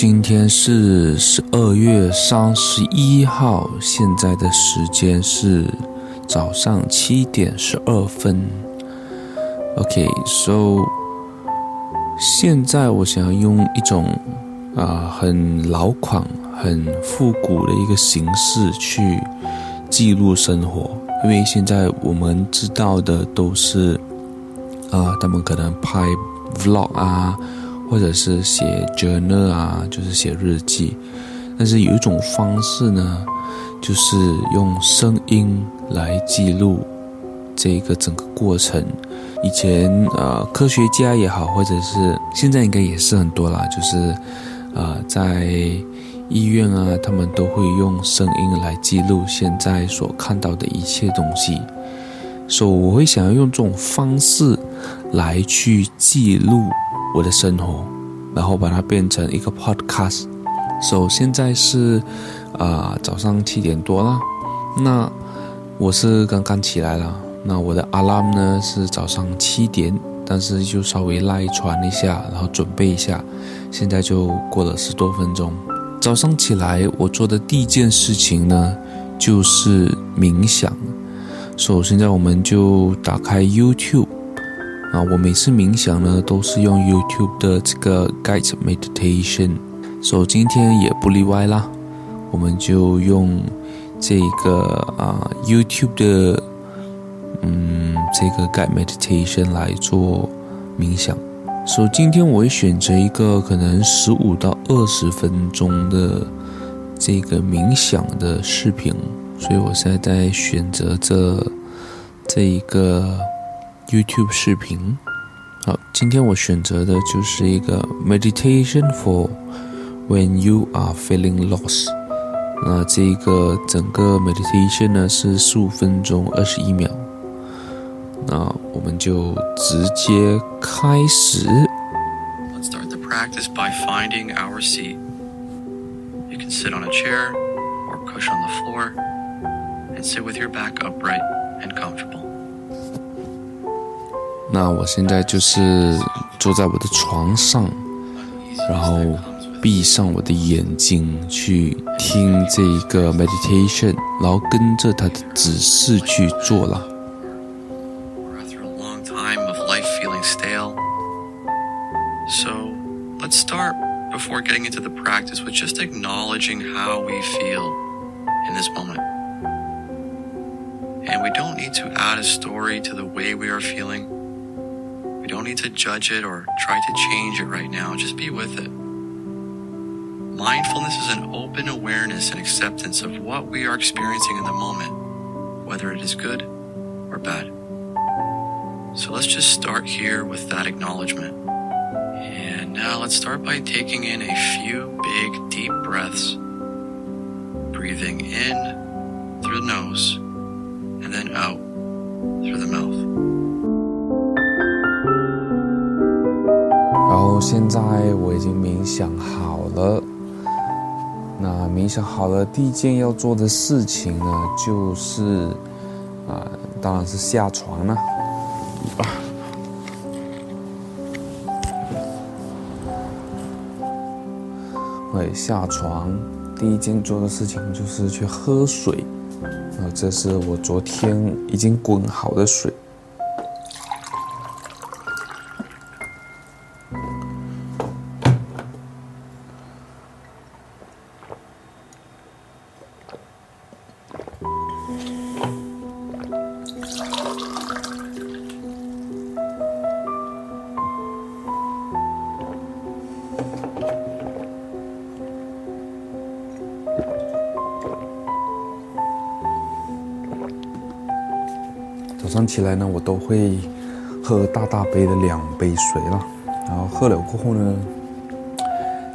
今天是十二月三十一号，现在的时间是早上七点十二分。OK，so，现在我想要用一种啊、很老款、很复古的一个形式去记录生活，因为现在我们知道的都是啊、他们可能拍 vlog 啊。或者是写 journal 啊，就是写日记。但是有一种方式呢，就是用声音来记录这个整个过程。以前呃，科学家也好，或者是现在应该也是很多啦，就是呃，在医院啊，他们都会用声音来记录现在所看到的一切东西。所以我会想要用这种方式来去记录。我的生活，然后把它变成一个 podcast。So 现在是啊、呃、早上七点多了，那我是刚刚起来了。那我的 alarm 呢是早上七点，但是就稍微赖床一下，然后准备一下。现在就过了十多分钟。早上起来我做的第一件事情呢就是冥想。So 现在我们就打开 YouTube。啊，我每次冥想呢，都是用 YouTube 的这个 Guide Meditation，所以今天也不例外啦。我们就用这个啊 YouTube 的嗯这个 Guide Meditation 来做冥想。所以今天我会选择一个可能十五到二十分钟的这个冥想的视频，所以我现在在选择这这一个。YouTube 视频，好，今天我选择的就是一个 Meditation for when you are feeling lost。那这个整个 Meditation 呢是十五分钟二十一秒。那我们就直接开始。Let's start the practice by finding our seat. You can sit on a chair or cushion on the floor and sit with your back upright and comfortable. 那我现在就是坐在我的床上，然后闭上我的眼睛去听这一个 meditation，然后跟着他的指示去做了。After a long time of life feeling stale, so let's start before getting into the practice with just acknowledging how we feel in this moment. And we don't need to add a story to the way we are feeling. Don't need to judge it or try to change it right now. Just be with it. Mindfulness is an open awareness and acceptance of what we are experiencing in the moment, whether it is good or bad. So let's just start here with that acknowledgement. And now let's start by taking in a few big, deep breaths, breathing in through the nose and then out through the mouth. 现在我已经冥想好了。那冥想好了，第一件要做的事情呢，就是啊，当然是下床了。哎，下床，第一件做的事情就是去喝水。啊，这是我昨天已经滚好的水。起来呢，我都会喝大大杯的两杯水了，然后喝了过后呢，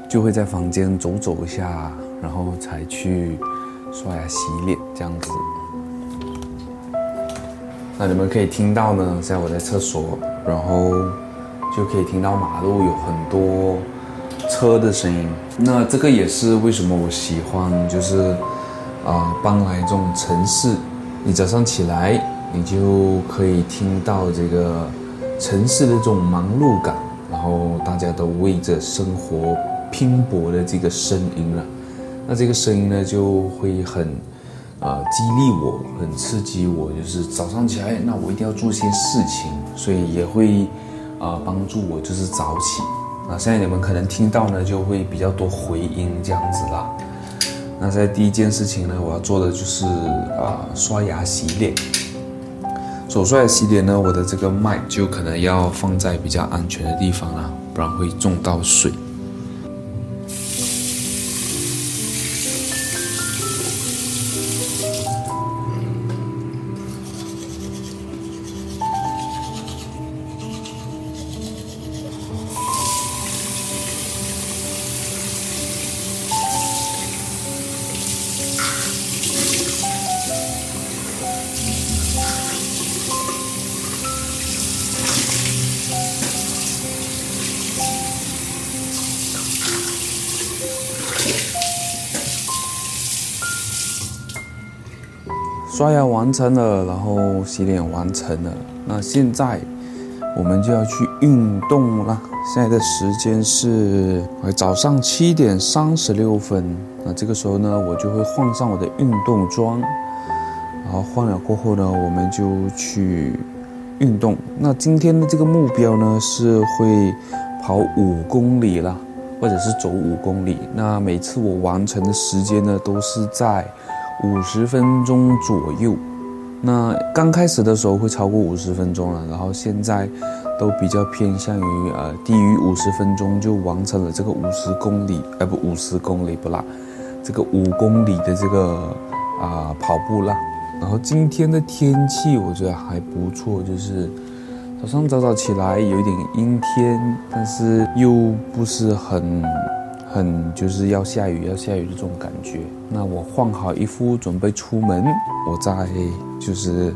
就会在房间走走一下，然后才去刷牙洗脸这样子。那你们可以听到呢，现在我在厕所，然后就可以听到马路有很多车的声音。那这个也是为什么我喜欢，就是啊、呃，搬来这种城市，你早上起来。你就可以听到这个城市的这种忙碌感，然后大家都为着生活拼搏的这个声音了。那这个声音呢，就会很呃激励我，很刺激我，就是早上起来，那我一定要做些事情，所以也会啊、呃、帮助我，就是早起。那现在你们可能听到呢，就会比较多回音这样子啦。那在第一件事情呢，我要做的就是啊、呃、刷牙洗脸。手刷洗脸呢，我的这个麦就可能要放在比较安全的地方啦，不然会中到水。刷牙完成了，然后洗脸完成了，那现在我们就要去运动了。现在的时间是早上七点三十六分。那这个时候呢，我就会换上我的运动装，然后换了过后呢，我们就去运动。那今天的这个目标呢，是会跑五公里啦，或者是走五公里。那每次我完成的时间呢，都是在。五十分钟左右，那刚开始的时候会超过五十分钟了，然后现在都比较偏向于呃低于五十分钟就完成了这个五十公里，呃不五十公里不啦，这个五公里的这个啊、跑步啦。然后今天的天气我觉得还不错，就是早上早早起来有一点阴天，但是又不是很。很就是要下雨，要下雨的这种感觉。那我换好衣服准备出门，我再就是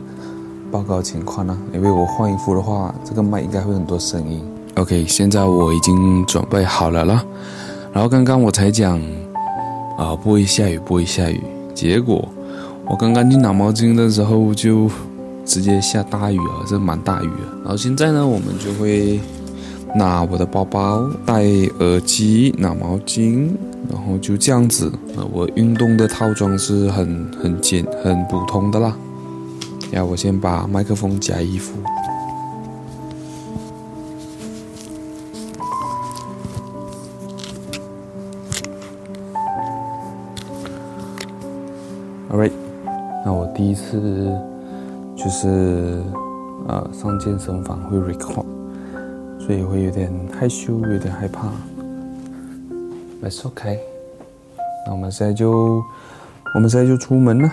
报告情况呢。因为我换衣服的话，这个麦应该会很多声音。OK，现在我已经准备好了啦。然后刚刚我才讲啊，不会下雨，不会下雨。结果我刚刚去拿毛巾的时候，就直接下大雨了，这蛮大雨。然后现在呢，我们就会。拿我的包包，戴耳机，拿毛巾，然后就这样子。那我运动的套装是很很简很普通的啦。然后我先把麦克风夹衣服。Alright，那我第一次就是呃上健身房会 record。所以会有点害羞，有点害怕。That's OK。那我们现在就，我们现在就出门了。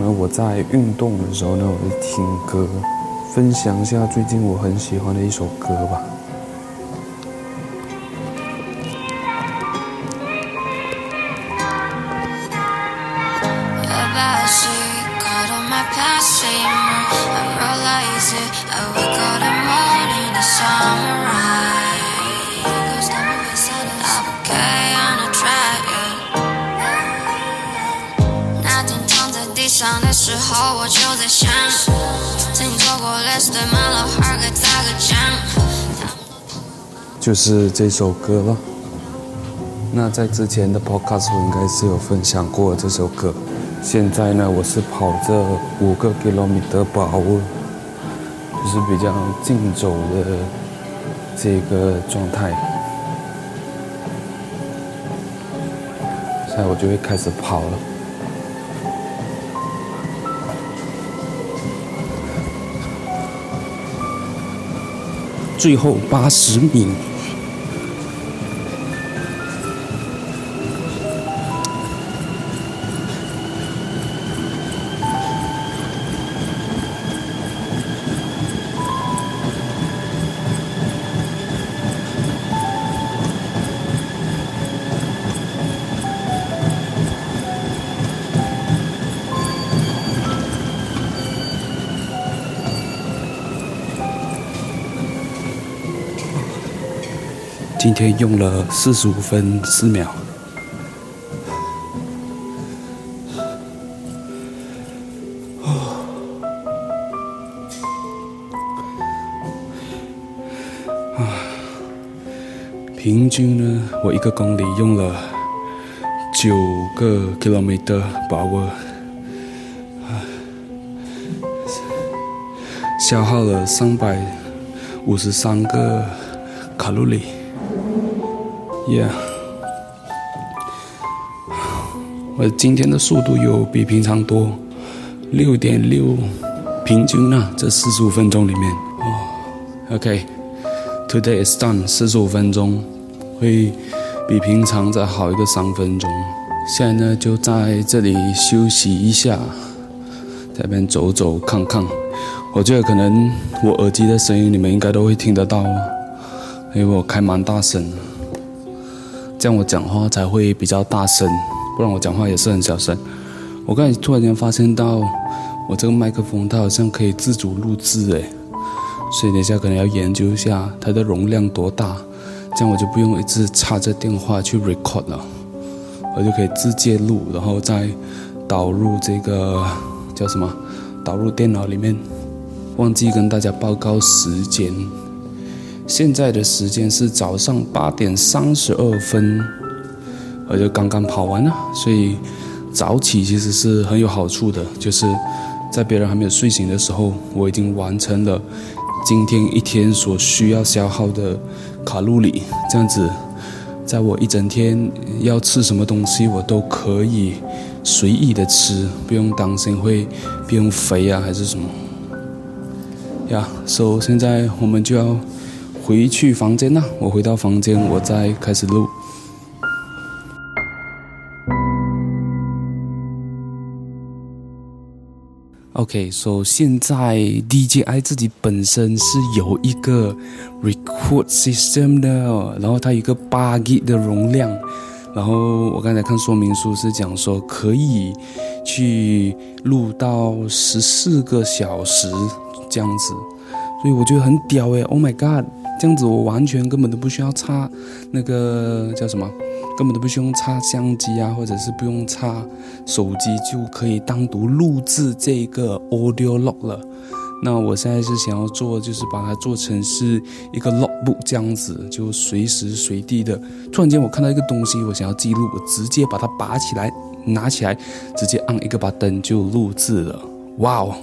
那，我在运动的时候呢，我就听歌，分享一下最近我很喜欢的一首歌吧。是这首歌了。那在之前的 podcast 我应该是有分享过这首歌。现在呢，我是跑这五个 kilometer per hour，就是比较竞走的这个状态。现在我就会开始跑了。最后八十米。天用了四十五分四秒。啊平均呢，我一个公里用了九个 kilometer power，啊消耗了三百五十三个卡路里。Yeah，我今天的速度有比平常多六点六，平均呢，这四十五分钟里面。哦，OK，Today is done，四十五分钟。会比平常再好一个三分钟。现在呢，就在这里休息一下，在这边走走看看。我觉得可能我耳机的声音你们应该都会听得到，因为我开蛮大声的，这样我讲话才会比较大声，不然我讲话也是很小声。我刚才突然间发现到，我这个麦克风它好像可以自主录制诶，所以等一下可能要研究一下它的容量多大。这样我就不用一直插着电话去 record 了，我就可以直接录，然后再导入这个叫什么？导入电脑里面。忘记跟大家报告时间，现在的时间是早上八点三十二分，我就刚刚跑完了，所以早起其实是很有好处的，就是在别人还没有睡醒的时候，我已经完成了今天一天所需要消耗的。卡路里这样子，在我一整天要吃什么东西，我都可以随意的吃，不用担心会变肥啊还是什么。呀，所以现在我们就要回去房间了。我回到房间，我再开始录。OK，所以现在 DJI 自己本身是有一个 record system 的，然后它有一个八 G 的容量，然后我刚才看说明书是讲说可以去录到十四个小时这样子，所以我觉得很屌诶，Oh my God，这样子我完全根本都不需要插那个叫什么？根本都不需要插相机啊，或者是不用插手机就可以单独录制这个 audio log 了。那我现在是想要做，就是把它做成是一个 logbook 这样子，就随时随地的。突然间我看到一个东西，我想要记录，我直接把它拔起来，拿起来，直接按一个把灯就录制了。哇哦，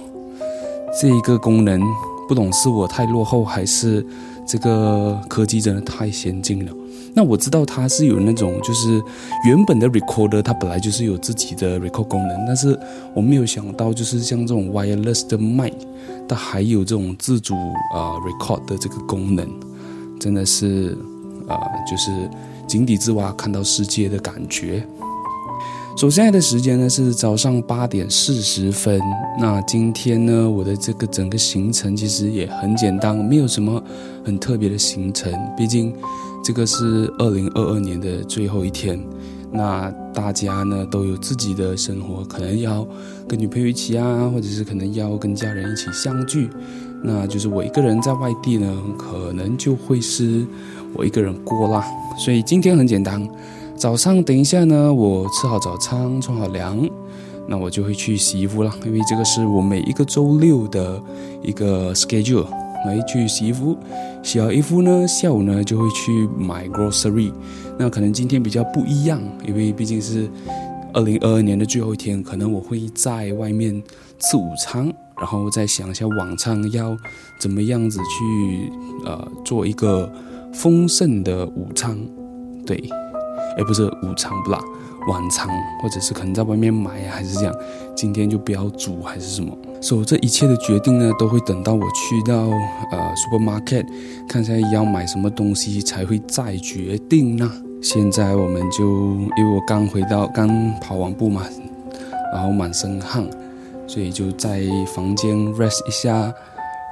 这一个功能不懂是我太落后，还是这个科技真的太先进了。那我知道它是有那种，就是原本的 recorder，它本来就是有自己的 record 功能，但是我没有想到，就是像这种 wireless 的 mic，它还有这种自主啊、呃、record 的这个功能，真的是啊、呃，就是井底之蛙看到世界的感觉。我现在的时间呢是早上八点四十分。那今天呢，我的这个整个行程其实也很简单，没有什么很特别的行程，毕竟。这个是二零二二年的最后一天，那大家呢都有自己的生活，可能要跟女朋友一起啊，或者是可能要跟家人一起相聚，那就是我一个人在外地呢，可能就会是我一个人过啦。所以今天很简单，早上等一下呢，我吃好早餐，冲好凉，那我就会去洗衣服了，因为这个是我每一个周六的一个 schedule。来去洗衣服，洗好衣服呢，下午呢就会去买 grocery。那可能今天比较不一样，因为毕竟是二零二二年的最后一天，可能我会在外面吃午餐，然后再想一下晚餐要怎么样子去呃做一个丰盛的午餐。对，哎，不是午餐不啦。晚餐，或者是可能在外面买啊，还是这样，今天就不要煮，还是什么？所以这一切的决定呢，都会等到我去到呃 supermarket 看一下要买什么东西才会再决定呢。现在我们就因为我刚回到，刚跑完步嘛，然后满身汗，所以就在房间 rest 一下，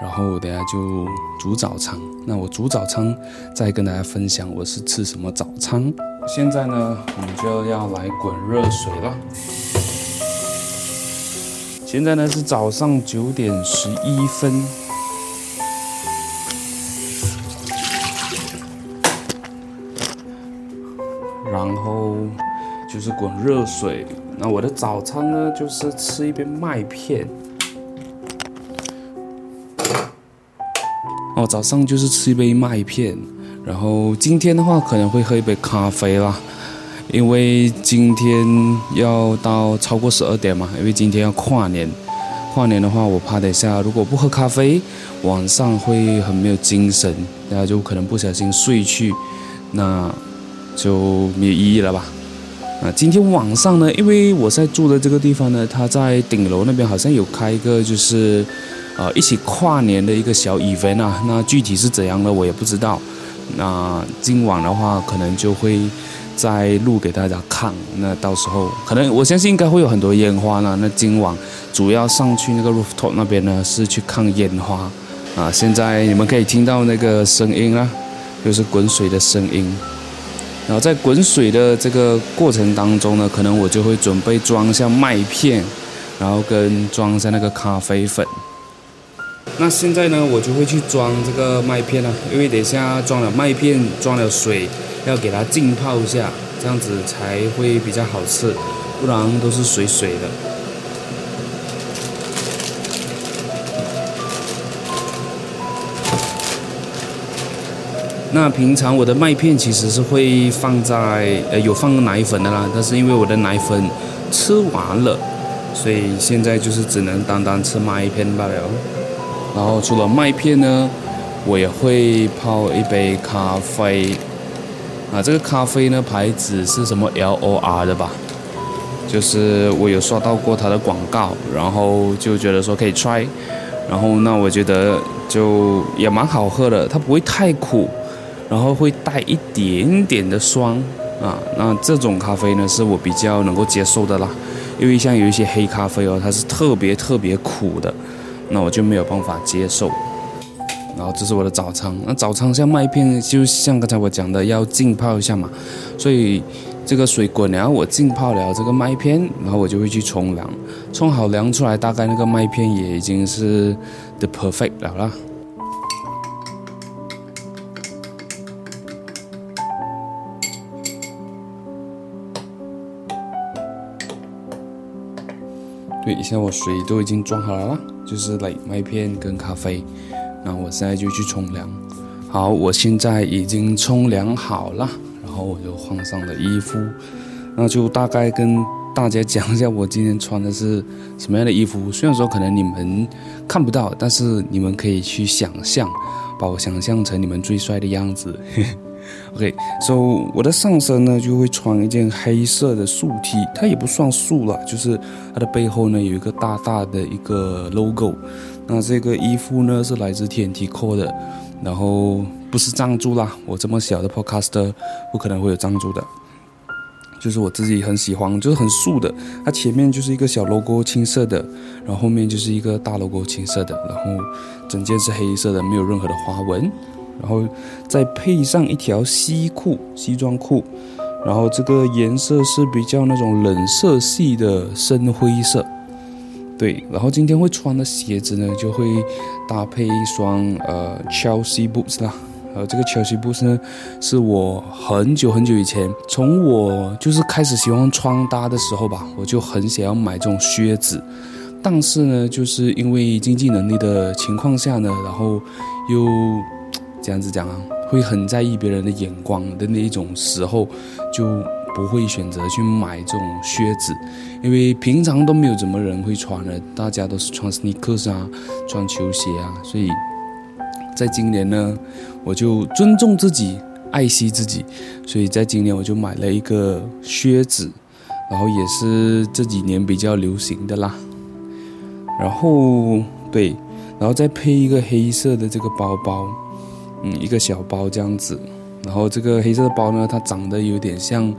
然后等下就煮早餐。那我煮早餐再跟大家分享我是吃什么早餐。现在呢我们就要来滚热水了。现在呢是早上九点十一分。然后就是滚热水那我的早餐呢就是吃一杯麦片。哦早上就是吃一杯麦片。然后今天的话可能会喝一杯咖啡啦，因为今天要到超过十二点嘛，因为今天要跨年。跨年的话，我怕等一下如果不喝咖啡，晚上会很没有精神，大家就可能不小心睡去，那就没有意义了吧。啊，今天晚上呢，因为我在住的这个地方呢，它在顶楼那边好像有开一个就是，呃，一起跨年的一个小 event 啊，那具体是怎样的我也不知道。那今晚的话，可能就会。再录给大家看，那到时候可能我相信应该会有很多烟花呢。那今晚主要上去那个 rooftop 那边呢，是去看烟花啊。现在你们可以听到那个声音啊，就是滚水的声音。然后在滚水的这个过程当中呢，可能我就会准备装一下麦片，然后跟装一下那个咖啡粉。那现在呢，我就会去装这个麦片了，因为等一下装了麦片，装了水。要给它浸泡一下，这样子才会比较好吃，不然都是水水的。那平常我的麦片其实是会放在呃有放奶粉的啦，但是因为我的奶粉吃完了，所以现在就是只能单单吃麦片罢了。然后除了麦片呢，我也会泡一杯咖啡。啊，这个咖啡呢，牌子是什么 L O R 的吧？就是我有刷到过它的广告，然后就觉得说可以 try，然后那我觉得就也蛮好喝的，它不会太苦，然后会带一点点的酸啊。那这种咖啡呢，是我比较能够接受的啦，因为像有一些黑咖啡哦，它是特别特别苦的，那我就没有办法接受。然后这是我的早餐，那早餐像麦片，就像刚才我讲的，要浸泡一下嘛，所以这个水滚了，我浸泡了这个麦片，然后我就会去冲凉，冲好凉出来，大概那个麦片也已经是 the perfect 了啦。对，现在我水都已经装好了啦，就是来麦片跟咖啡。那我现在就去冲凉。好，我现在已经冲凉好了，然后我就换上了衣服。那就大概跟大家讲一下，我今天穿的是什么样的衣服。虽然说可能你们看不到，但是你们可以去想象，把我想象成你们最帅的样子。OK，so 我的上身呢就会穿一件黑色的素 T，它也不算素了，就是它的背后呢有一个大大的一个 logo。那这个衣服呢是来自 TNT Co 的，然后不是赞助啦，我这么小的 Podcaster 不可能会有赞助的，就是我自己很喜欢，就是很素的，它前面就是一个小 logo 青色的，然后后面就是一个大 logo 青色的，然后整件是黑色的，没有任何的花纹，然后再配上一条西裤，西装裤，然后这个颜色是比较那种冷色系的深灰色。对，然后今天会穿的鞋子呢，就会搭配一双呃 Chelsea boots 啦。呃，这个 Chelsea boots 呢，是我很久很久以前，从我就是开始喜欢穿搭的时候吧，我就很想要买这种靴子。但是呢，就是因为经济能力的情况下呢，然后又这样子讲啊，会很在意别人的眼光的那一种时候，就。不会选择去买这种靴子，因为平常都没有怎么人会穿的，大家都是穿 sneakers 啊，穿球鞋啊，所以在今年呢，我就尊重自己，爱惜自己，所以在今年我就买了一个靴子，然后也是这几年比较流行的啦，然后对，然后再配一个黑色的这个包包，嗯，一个小包这样子。然后这个黑色的包呢，它长得有点像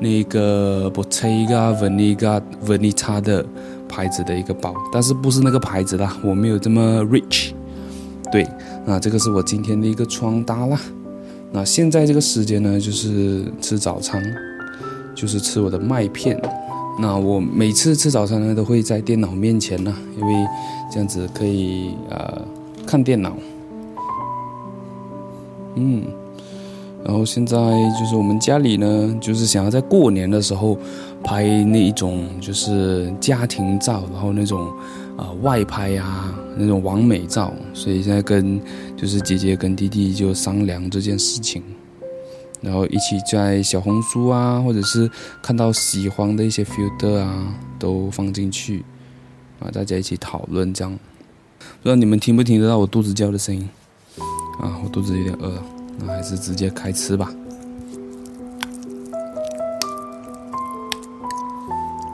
那个 Bottega Veneta Veneta 的牌子的一个包，但是不是那个牌子啦，我没有这么 rich。对，那这个是我今天的一个穿搭啦。那现在这个时间呢，就是吃早餐，就是吃我的麦片。那我每次吃早餐呢，都会在电脑面前呢，因为这样子可以呃看电脑。嗯。然后现在就是我们家里呢，就是想要在过年的时候拍那一种就是家庭照，然后那种啊、呃、外拍啊那种完美照，所以现在跟就是姐姐跟弟弟就商量这件事情，然后一起在小红书啊，或者是看到喜欢的一些 filter 啊，都放进去啊，大家一起讨论这样。不知道你们听不听得到我肚子叫的声音啊？我肚子有点饿了。那还是直接开吃吧。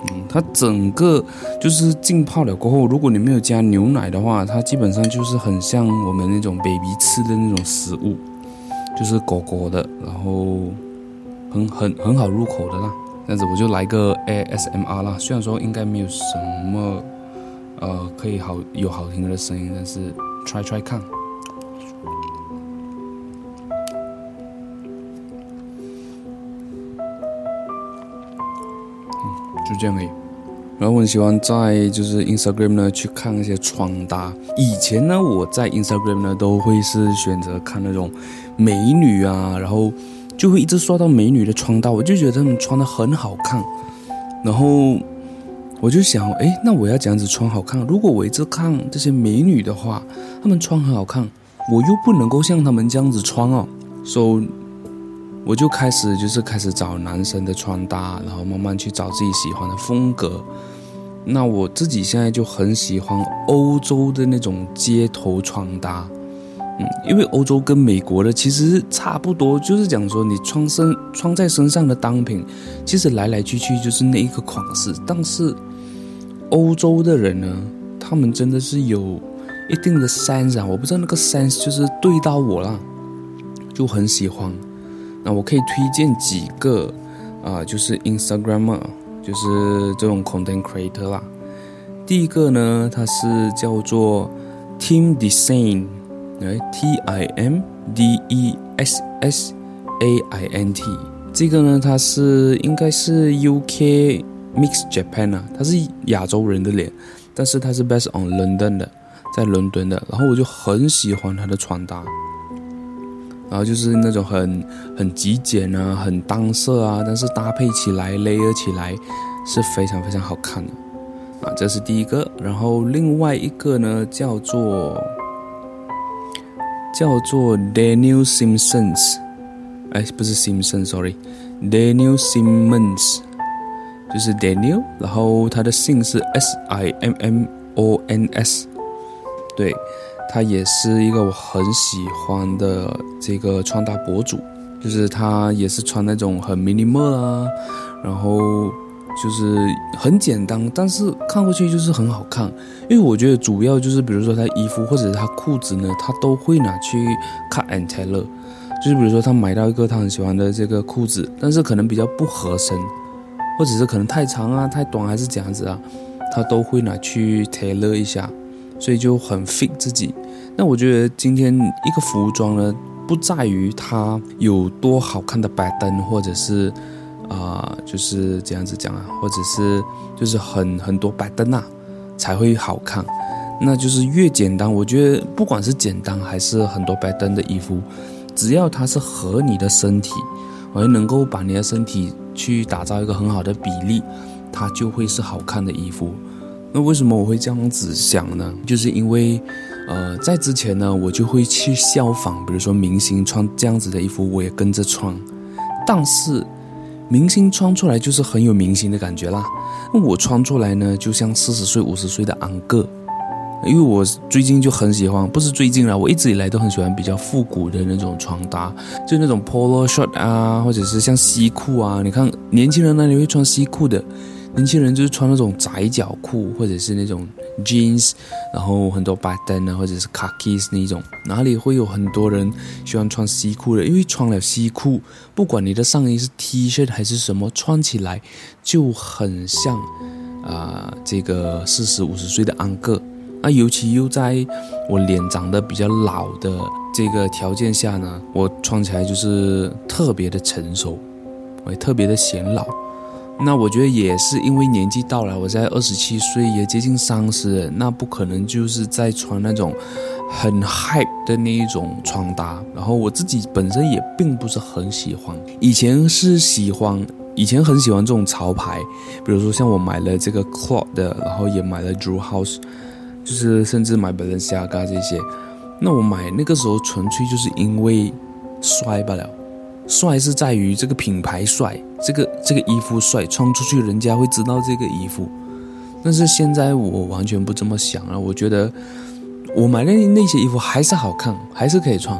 嗯，它整个就是浸泡了过后，如果你没有加牛奶的话，它基本上就是很像我们那种 baby 吃的那种食物，就是果果的，然后很很很好入口的啦。这样子我就来个 ASMR 啦，虽然说应该没有什么呃可以好有好听的声音，但是 try try 看。就这样而已，然后我很喜欢在就是 Instagram 呢去看一些穿搭。以前呢，我在 Instagram 呢都会是选择看那种美女啊，然后就会一直刷到美女的穿搭，我就觉得她们穿的很好看。然后我就想，哎，那我要这样子穿好看。如果我一直看这些美女的话，她们穿很好看，我又不能够像她们这样子穿哦。So 我就开始就是开始找男生的穿搭，然后慢慢去找自己喜欢的风格。那我自己现在就很喜欢欧洲的那种街头穿搭，嗯，因为欧洲跟美国的其实差不多，就是讲说你穿身穿在身上的单品，其实来来去去就是那一个款式。但是欧洲的人呢，他们真的是有一定的 sense 啊，我不知道那个 sense 就是对到我了，就很喜欢。那我可以推荐几个啊、就是 Instagramer，就是这种 content creator 啦。第一个呢，它是叫做 Tim Desaint，哎，T I M D E S S A I N T。这个呢，它是应该是 UK Mix Japan 啊，他是亚洲人的脸，但是他是 based on London 的，在伦敦的。然后我就很喜欢他的穿搭。然后就是那种很很极简啊，很单色啊，但是搭配起来、layer 起来是非常非常好看的啊。这是第一个，然后另外一个呢叫做叫做 Daniel Simpsons，哎，不是 Simpson，sorry，Daniel Simmons，就是 Daniel，然后他的姓是 S I M M O N S，对。他也是一个我很喜欢的这个穿搭博主，就是他也是穿那种很 minimal 啊，然后就是很简单，但是看过去就是很好看。因为我觉得主要就是，比如说他衣服或者他裤子呢，他都会拿去 cut and tailor，就是比如说他买到一个他很喜欢的这个裤子，但是可能比较不合身，或者是可能太长啊、太短还是这样子啊，他都会拿去 tailor 一下。所以就很 fit 自己。那我觉得今天一个服装呢，不在于它有多好看的摆灯，或者是啊、就是这样子讲啊，或者是就是很很多摆灯啊才会好看。那就是越简单，我觉得不管是简单还是很多摆灯的衣服，只要它是合你的身体，而能够把你的身体去打造一个很好的比例，它就会是好看的衣服。那为什么我会这样子想呢？就是因为，呃，在之前呢，我就会去效仿，比如说明星穿这样子的衣服，我也跟着穿。但是，明星穿出来就是很有明星的感觉啦。那我穿出来呢，就像四十岁、五十岁的安哥。因为我最近就很喜欢，不是最近啦，我一直以来都很喜欢比较复古的那种穿搭，就那种 polo shirt 啊，或者是像西裤啊。你看年轻人哪里会穿西裤的？年轻人就是穿那种窄脚裤，或者是那种 jeans，然后很多 button 啊，或者是 khakis 那种。哪里会有很多人喜欢穿西裤的？因为穿了西裤，不管你的上衣是 T 恤还是什么，穿起来就很像啊、这个四十五十岁的安哥。那，尤其又在我脸长得比较老的这个条件下呢，我穿起来就是特别的成熟，我也特别的显老。那我觉得也是因为年纪到了，我在二十七岁，也接近三十，那不可能就是在穿那种很 hype 的那一种穿搭。然后我自己本身也并不是很喜欢，以前是喜欢，以前很喜欢这种潮牌，比如说像我买了这个 Cloud 的，然后也买了 Drew House，就是甚至买 Balenciaga 这些。那我买那个时候纯粹就是因为帅罢了。帅是在于这个品牌帅，这个这个衣服帅，穿出去人家会知道这个衣服。但是现在我完全不这么想了，我觉得我买的那些衣服还是好看，还是可以穿，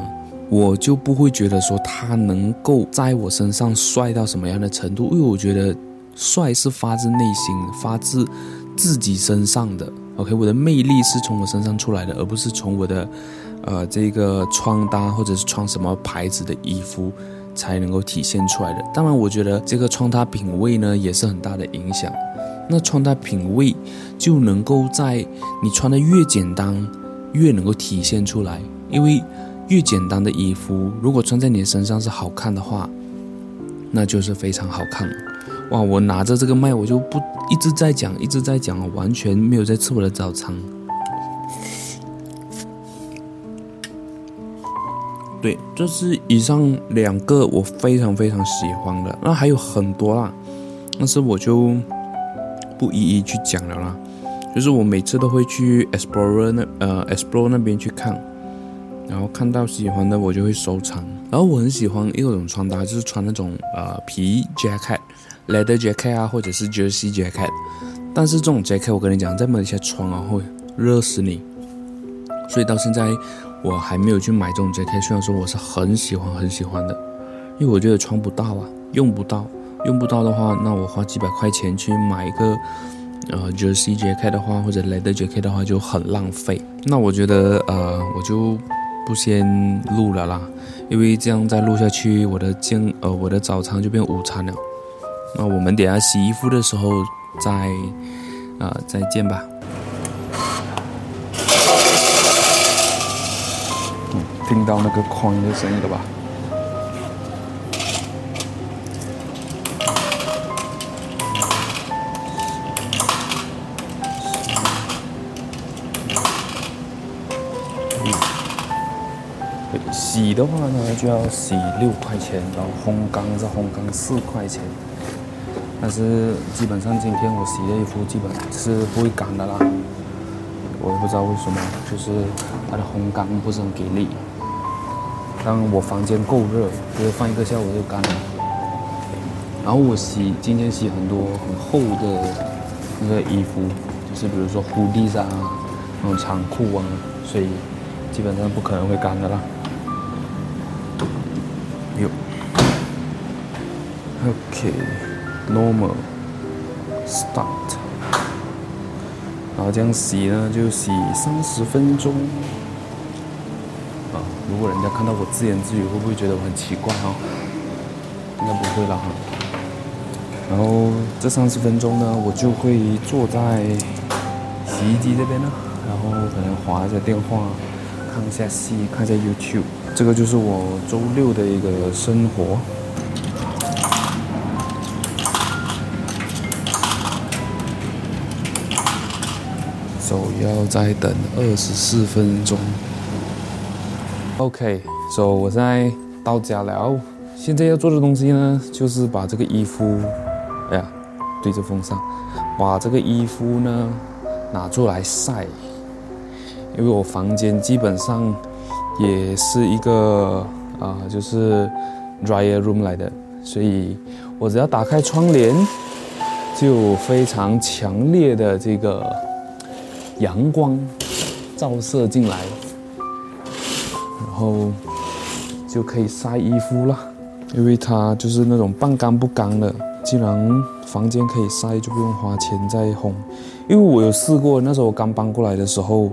我就不会觉得说它能够在我身上帅到什么样的程度，因为我觉得帅是发自内心、发自自己身上的。OK，我的魅力是从我身上出来的，而不是从我的呃这个穿搭或者是穿什么牌子的衣服。才能够体现出来的。当然，我觉得这个穿搭品味呢也是很大的影响。那穿搭品味就能够在你穿的越简单，越能够体现出来。因为越简单的衣服，如果穿在你身上是好看的话，那就是非常好看。哇！我拿着这个麦，我就不一直在讲，一直在讲，完全没有在吃我的早餐。对，这是以上两个我非常非常喜欢的，那还有很多啦，但是我就不一一去讲了啦。就是我每次都会去 Explorer 那呃 Explore 那边去看，然后看到喜欢的我就会收藏。然后我很喜欢一种穿搭，就是穿那种呃皮 jacket、leather jacket 啊，或者是 jersey jacket。但是这种 jacket 我跟你讲，在马来西亚穿啊会热死你，所以到现在。我还没有去买这种 J.K.，虽然说我是很喜欢很喜欢的，因为我觉得穿不到啊，用不到，用不到的话，那我花几百块钱去买一个呃 jcjk 的话，或者 leather J.K. 的话就很浪费。那我觉得呃我就不先录了啦，因为这样再录下去，我的健呃我的早餐就变午餐了。那我们等下洗衣服的时候再啊、呃、再见吧。听到那个框的声音了吧？洗的话呢，就要洗六块钱，然后烘干是烘干四块钱。但是基本上今天我洗的衣服基本是不会干的啦，我也不知道为什么，就是它的烘干不是很给力。当我房间够热，就是放一个下午就干了。然后我洗今天洗很多很厚的那个衣服，就是比如说 hoodies 啊，那种长裤啊，所以基本上不可能会干的啦。有，OK，normal，start。然后这样洗呢，就洗三十分钟。果人家看到我自言自语，会不会觉得我很奇怪哈？应该不会啦哈。然后这三十分钟呢，我就会坐在洗衣机这边呢，然后可能划一下电话，看一下戏，看一下 YouTube。这个就是我周六的一个生活。所以要再等二十四分钟。OK，所以我现在到家了。现在要做的东西呢，就是把这个衣服，哎呀，对着风扇，把这个衣服呢拿出来晒。因为我房间基本上也是一个啊、就是 dryer room 来的，所以我只要打开窗帘，就非常强烈的这个阳光照射进来。然后就可以晒衣服了，因为它就是那种半干不干的。既然房间可以晒，就不用花钱再烘。因为我有试过，那时候我刚搬过来的时候，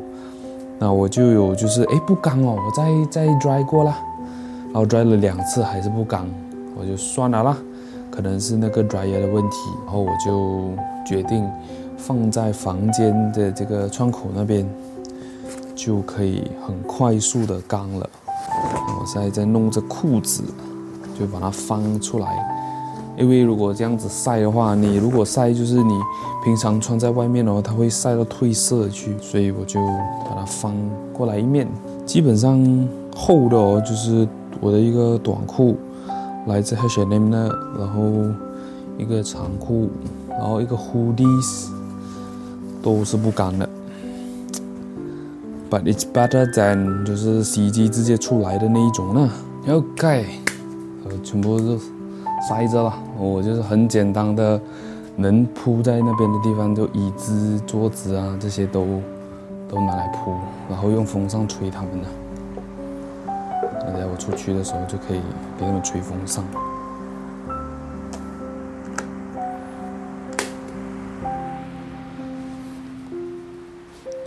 那我就有就是哎不干哦，我再再 dry 过了，然后 dry 了两次还是不干，我就算了啦，可能是那个 dryer 的问题。然后我就决定放在房间的这个窗口那边。就可以很快速的干了。我现在在弄着裤子，就把它翻出来，因为如果这样子晒的话，你如果晒就是你平常穿在外面哦，它会晒到褪色去，所以我就把它翻过来一面。基本上厚的哦，就是我的一个短裤，来自 H&M 的，然后一个长裤，然后一个 hoodies，都是不干的。But it's better than 就是洗衣机直接出来的那一种呢。OK，呃，全部都塞着了。我就是很简单的，能铺在那边的地方，就椅子、桌子啊这些都都拿来铺，然后用风扇吹它们的。等下我出去的时候就可以给他们吹风扇。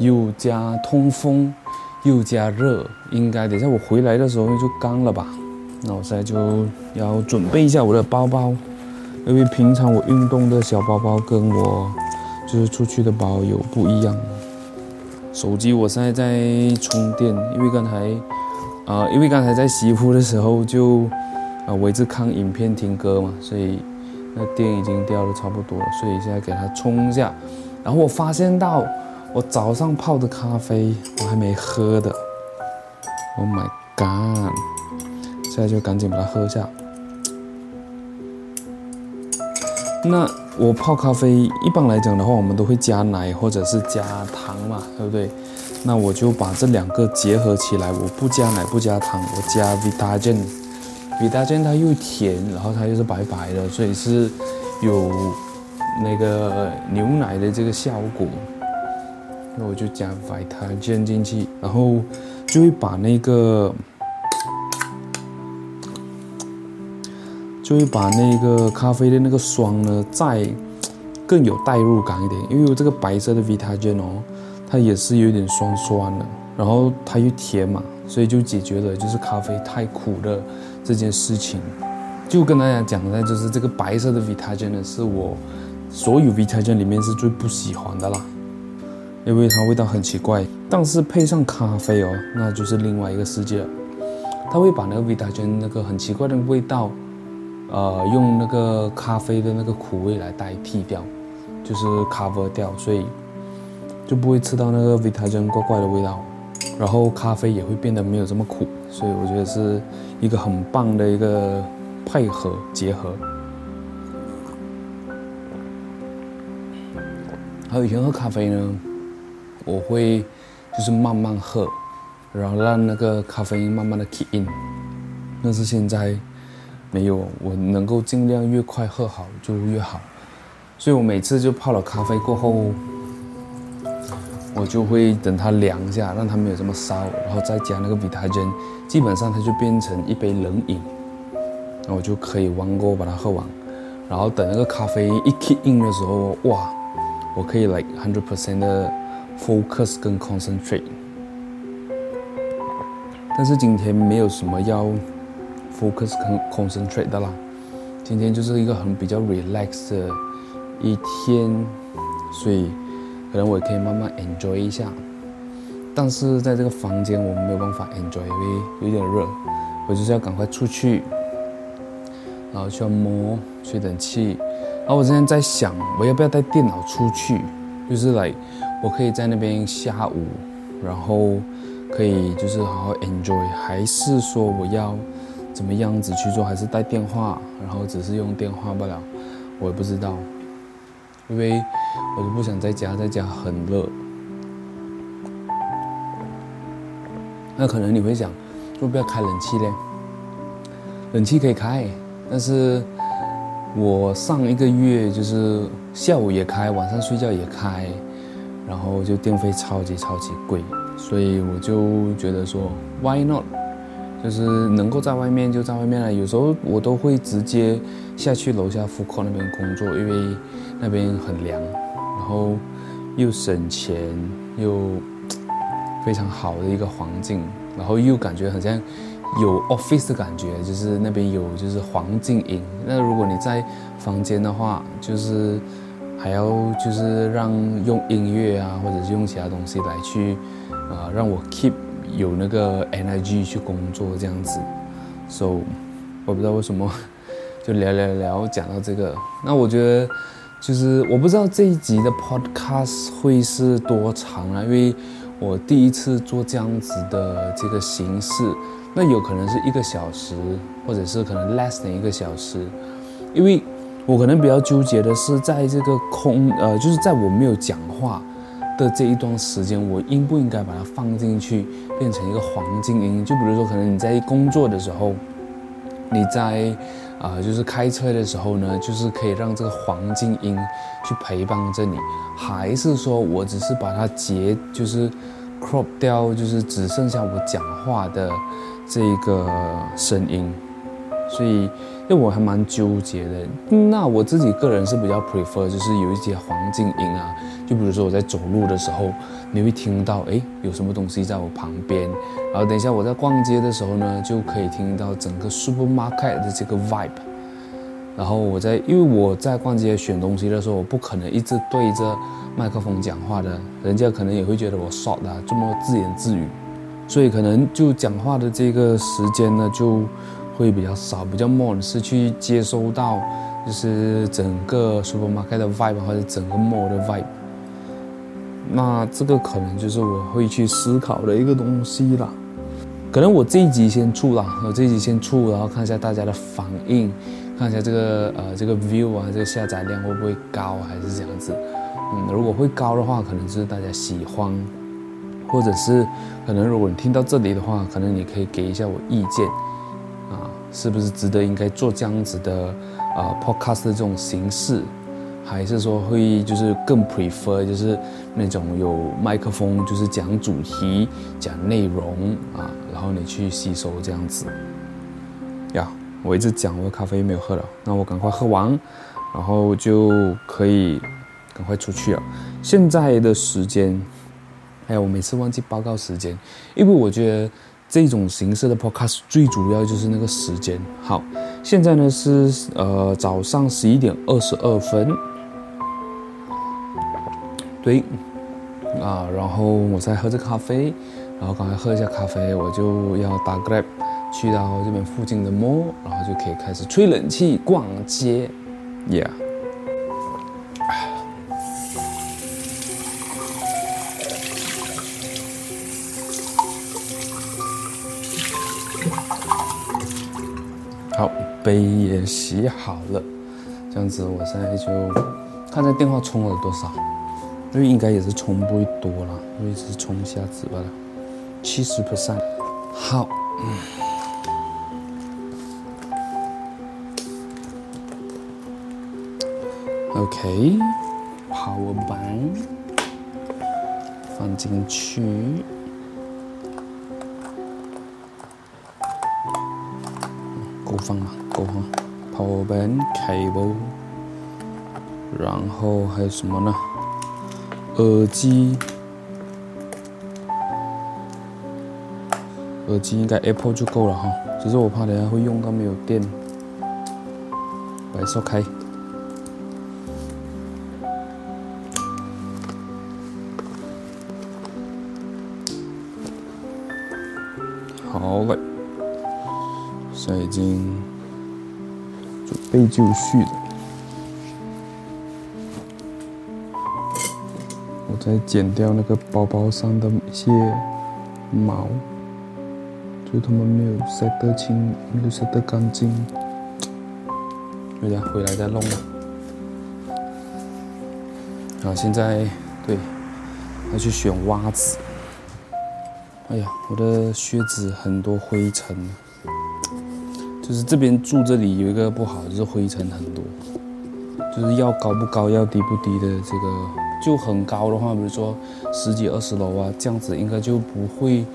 又加通风，又加热，应该等下我回来的时候就干了吧。那我现在就要准备一下我的包包，因为平常我运动的小包包跟我就是出去的包有不一样。手机我现在在充电，因为刚才啊、呃，因为刚才在洗衣服的时候就啊、呃，我一直看影片听歌嘛，所以那电已经掉的差不多了，所以现在给它充一下。然后我发现到我早上泡的咖啡我还没喝的，Oh my god！现在就赶紧把它喝下。那我泡咖啡一般来讲的话，我们都会加奶或者是加糖嘛，对不对？那我就把这两个结合起来，我不加奶不加糖，我加 Vitagen。Vitagen 它又甜，然后它又是白白的，所以是有那个牛奶的这个效果。那我就加 Vitagen 进去，然后就会把那个。就会把那个咖啡的那个酸呢，再更有代入感一点，因为有这个白色的 Vitagen 哦，它也是有点酸酸的，然后它又甜嘛，所以就解决了就是咖啡太苦的这件事情。就跟大家讲的，就是这个白色的 Vitagen 呢，是我所有 Vitagen 里面是最不喜欢的啦，因为它味道很奇怪。但是配上咖啡哦，那就是另外一个世界了，它会把那个 Vita 圈那个很奇怪的味道。呃，用那个咖啡的那个苦味来代替掉，就是 cover 掉，所以就不会吃到那个 Vita 圈怪怪的味道，然后咖啡也会变得没有这么苦，所以我觉得是一个很棒的一个配合结合。还有以前喝咖啡呢，我会就是慢慢喝，然后让那个咖啡因慢慢的 kick in，但是现在。没有，我能够尽量越快喝好就越好，所以我每次就泡了咖啡过后，我就会等它凉一下，让它没有这么烧，然后再加那个 Vitagen，基本上它就变成一杯冷饮，那我就可以 one go 把它喝完，然后等那个咖啡一 kick in 的时候，哇，我可以 like hundred percent 的 focus 跟 concentrate，但是今天没有什么要。Focus 跟 concentrate 的啦，今天就是一个很比较 relax 的一天，所以可能我可以慢慢 enjoy 一下。但是在这个房间我没有办法 enjoy，因为有点热，我就是要赶快出去，然后去摸吹冷气。然后我现在在想，我要不要带电脑出去？就是来我可以在那边下午，然后可以就是好好 enjoy，还是说我要？怎么样子去做？还是带电话，然后只是用电话不了，我也不知道，因为我就不想在家，在家很热。那可能你会想，就不要开冷气嘞？冷气可以开，但是我上一个月就是下午也开，晚上睡觉也开，然后就电费超级超级贵，所以我就觉得说，Why not？就是能够在外面就在外面了，有时候我都会直接下去楼下 food court 那边工作，因为那边很凉，然后又省钱又非常好的一个环境，然后又感觉好像有 office 的感觉，就是那边有就是环境音。那如果你在房间的话，就是还要就是让用音乐啊，或者是用其他东西来去啊、让我 keep。有那个 energy 去工作这样子，so 我不知道为什么 就聊聊聊，讲到这个，那我觉得就是我不知道这一集的 podcast 会是多长啊，因为我第一次做这样子的这个形式，那有可能是一个小时，或者是可能 less than 一个小时，因为我可能比较纠结的是在这个空呃，就是在我没有讲话的这一段时间，我应不应该把它放进去，变成一个黄金音？就比如说，可能你在工作的时候，你在啊、就是开车的时候呢，就是可以让这个黄金音去陪伴着你，还是说我只是把它截，就是 crop 掉，就是只剩下我讲话的这个声音？所以。因为我还蛮纠结的，那我自己个人是比较 prefer，就是有一些环境音啊，就比如说我在走路的时候，你会听到，诶，有什么东西在我旁边，然后等一下我在逛街的时候呢，就可以听到整个 supermarket 的这个 vibe。然后我在，因为我在逛街选东西的时候，我不可能一直对着麦克风讲话的，人家可能也会觉得我 short 啊，这么自言自语，所以可能就讲话的这个时间呢，就。会比较少，比较 more 是去接收到，就是整个 supermarket 的 vibe 或者整个 mall 的 vibe。那这个可能就是我会去思考的一个东西啦。可能我这一集先出啦，我这一集先出，然后看一下大家的反应，看一下这个呃这个 view 啊，这个下载量会不会高，还是这样子。嗯，如果会高的话，可能就是大家喜欢，或者是可能如果你听到这里的话，可能你可以给一下我意见。是不是值得应该做这样子的啊、呃、podcast 的这种形式，还是说会就是更 prefer 就是那种有麦克风，就是讲主题、讲内容啊，然后你去吸收这样子。呀，我一直讲我的咖啡没有喝了，那我赶快喝完，然后就可以赶快出去了。现在的时间，哎呀，我每次忘记报告时间，因为我觉得。这种形式的 podcast 最主要就是那个时间。好，现在呢是呃早上十一点二十二分。对，啊，然后我在喝着咖啡，然后刚才喝一下咖啡，我就要打 Grab 去到这边附近的 mall，然后就可以开始吹冷气逛街，Yeah。好，杯也洗好了，这样子我现在就看这电话充了多少，因为应该也是充不会多了，因为只是充一下子罢了，七十 percent。好，嗯，OK，Power bank 放进去。放吗？够放。Power bank 开包然后还有什么呢？耳机，耳机应该 Apple 就够了哈。只是我怕等下会用到没有电。把手开。就绪了。我再剪掉那个包包上的一些毛，就他们没有晒得清，没有晒得干净。对呀，回来再弄吧。好，现在对，要去选袜子。哎呀，我的靴子很多灰尘。就是这边住这里有一个不好，就是灰尘很多，就是要高不高，要低不低的这个，就很高的话，比如说十几二十楼啊，这样子应该就不会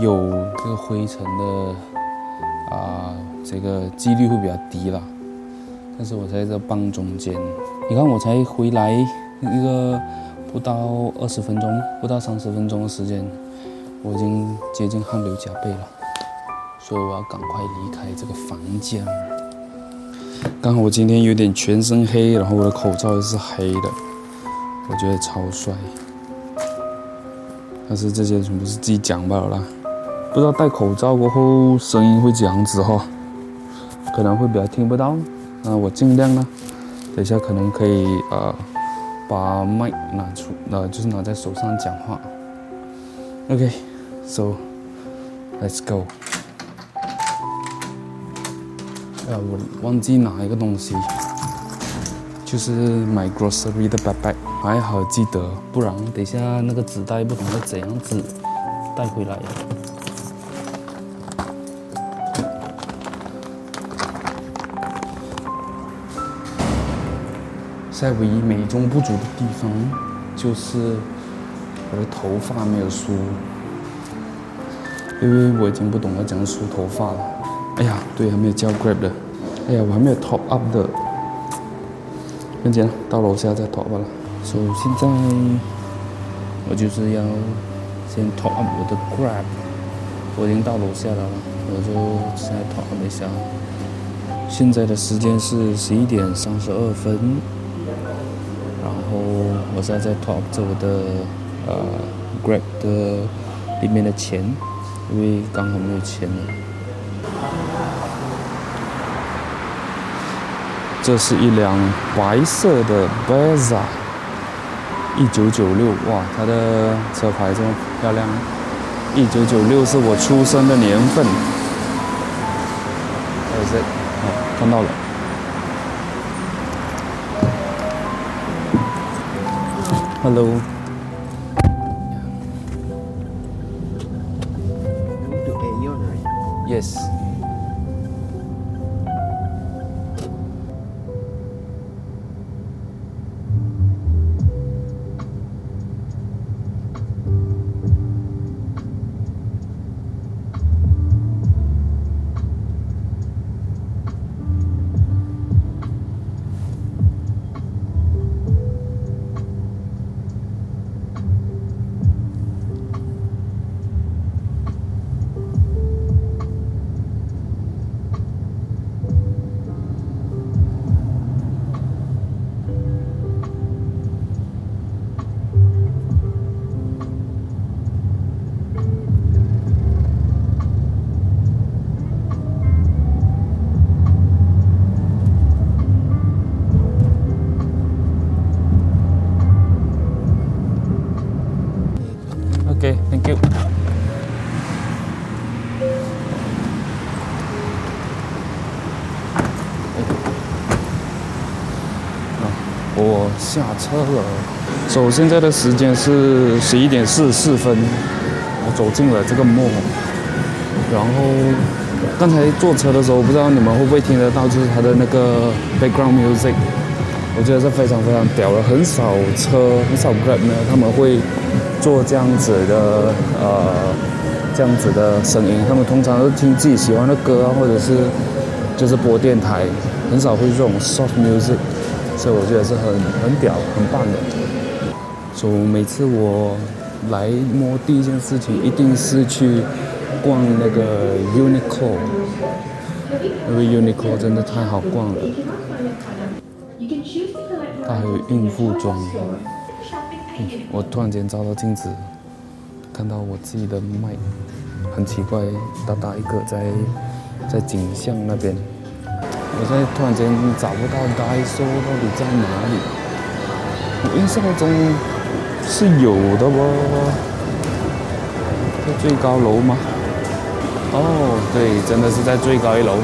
有这个灰尘的啊，这个几率会比较低啦。但是我在这半中间，你看我才回来一个不到二十分钟，不到三十分钟的时间，我已经接近汗流浃背了。所以我要赶快离开这个房间。刚好我今天有点全身黑，然后我的口罩也是黑的，我觉得超帅。但是这些全部是自己讲罢了啦，不知道戴口罩过后声音会怎样子哈，可能会比较听不到。那我尽量呢，等一下可能可以呃把麦拿出，呃就是拿在手上讲话。OK，so let's go。哎，我忘记拿一个东西，就是买 grocery 的 backpack，还好记得，不然等一下那个纸袋不懂得怎样子带回来。在唯一美中不足的地方，就是我的头发没有梳，因为我已经不懂得怎样梳头发了。哎呀，对，还没有叫 Grab 的。哎呀，我还没有 top up 的。跟紧，到楼下再 top up 了。所以现在我就是要先 top up 我的 Grab。我已经到楼下了，我就现在 top up 一下。现在的时间是十一点三十二分。然后我现在在 top 着我的呃 Grab 的里面的钱，因为刚好没有钱了。这是一辆白色的 Brezza，一九九六，哇，它的车牌这么漂亮，一九九六是我出生的年份。看到了。Hello. Yes. 下车了。走，现在的时间是十一点四十四分。我走进了这个墓然后刚才坐车的时候，不知道你们会不会听得到，就是它的那个 background music。我觉得是非常非常屌的，很少车，很少 Grab 呢，他们会做这样子的呃这样子的声音。他们通常都听自己喜欢的歌啊，或者是就是播电台，很少会这种 soft music。所以我觉得是很很屌、很棒的。所以每次我来摸第一件事情，一定是去逛那个 Uniqlo，因为 Uniqlo 真的太好逛了。它还有孕妇装。我突然间照到镜子，看到我自己的麦，很奇怪，大大一个在在景象那边。我现在突然间找不到袋鼠到底在哪里？我印象中是有的哦，在最高楼吗？哦，对，真的是在最高一楼。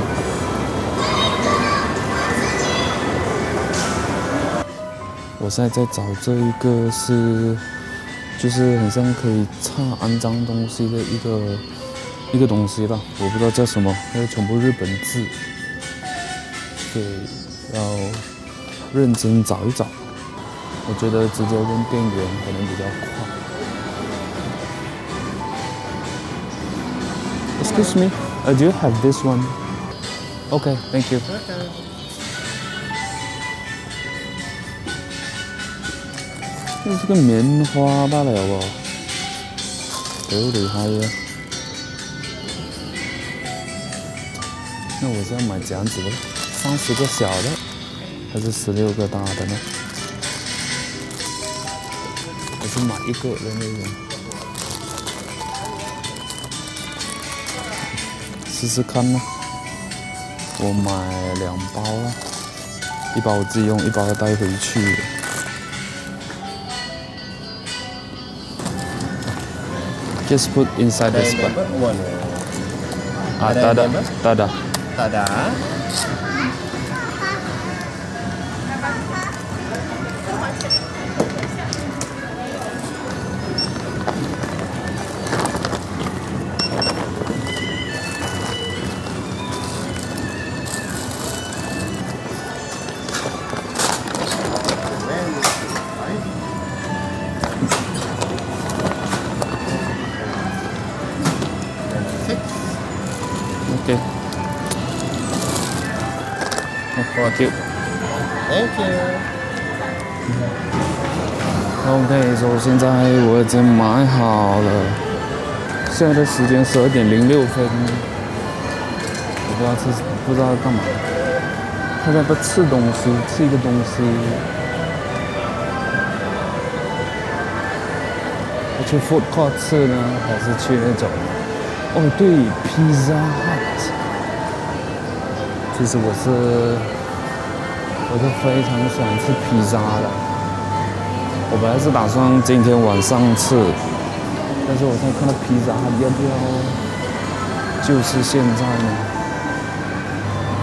我现在在找这一个是，就是很像可以擦肮脏东西的一个一个东西吧，我不知道叫什么，还有全部日本字。对，要认真找一找。我觉得直接问店员可能比较快。Excuse me, uh, do you have this one? Okay, thank you. 这是个棉花罢了哦，好厉害呀！那我是要买这样子的。三十个小的，还是十六个大的呢？还是买一个的那种？试试看呢。我买两包啊。一包我自己用，一包要带回去。Just put inside the spot. Ah, tak ada, tak ada. Tak ada. 经买好了。现在的时间十二点零六分，我不知道吃什么，不知道干嘛。他在不吃东西，吃一个东西。我去 food court 吃呢，还是去那种？哦，对，Pizza Hut。其实我是，我是非常喜欢吃披萨的。我本来是打算今天晚上吃，但是我现在看到披萨还要不要，就是现在呢。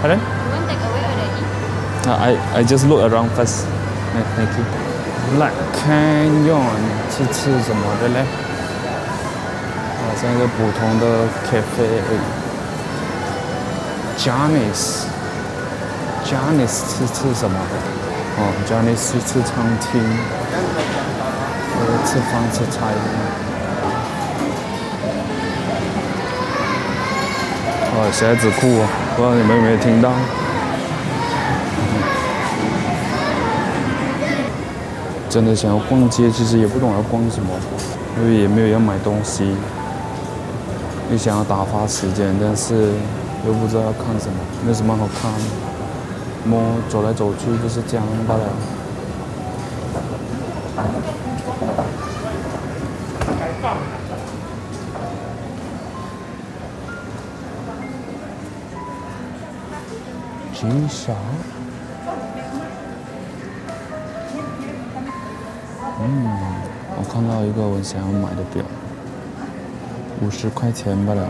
Pardon? You want take away already? Uh, I I just look around first. Yeah, thank you. Black Canyon 是吃什么的嘞？好像一个普通的 cafe。Janice Janice 是吃什么的？哦，Janice 是吃餐厅，呃，吃饭吃菜。哦，鞋子裤啊，不知道你们有没有听到？真的想要逛街，其实也不懂要逛什么，因为也没有要买东西，又想要打发时间，但是又不知道要看什么，没什么好看，摸走来走去就是这样罢了。极少。嗯，我看到一个我想要买的表，五十块钱罢了，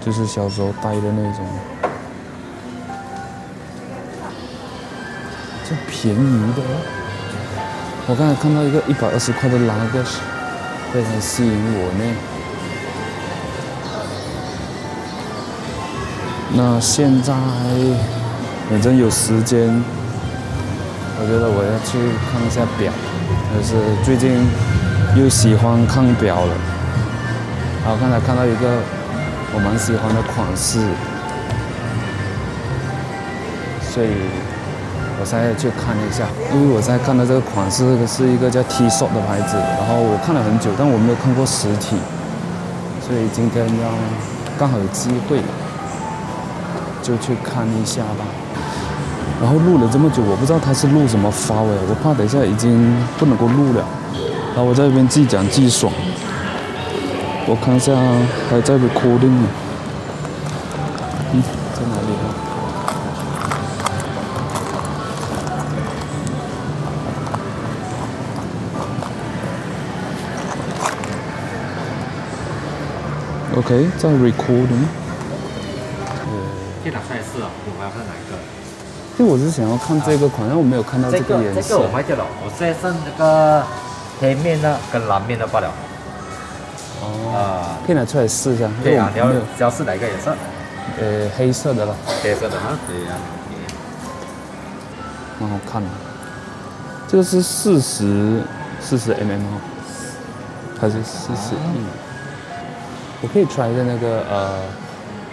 就是小时候戴的那种。这便宜的，我刚才看到一个一百二十块的拉格，非常吸引我呢。那现在反正有时间，我觉得我要去看一下表。就是最近又喜欢看表了，然后刚才看到一个我蛮喜欢的款式，所以我现在去看一下。因为我现在看的这个款式是一个叫 Tissot 的牌子，然后我看了很久，但我没有看过实体，所以今天要刚好有机会，就去看一下吧。然后录了这么久，我不知道他是录什么发尾，我怕等一下已经不能够录了。然后我在这边既讲既爽，我看一下还在 recording 呢。嗯，在哪里啊？OK，在 recording。这两块是啊，我还要看哪一个？我是想要看这个款，但我没有看到这个颜色。这个我卖掉了，我现在剩那个黑面的跟蓝面的罢了。哦。啊。可以拿出来试一下。对啊，你要你要试哪个颜色？呃，黑色的了。黑色的哈。对呀。蛮好看的。这个是四十四十 mm 还是四十一？我可以 try 一下那个呃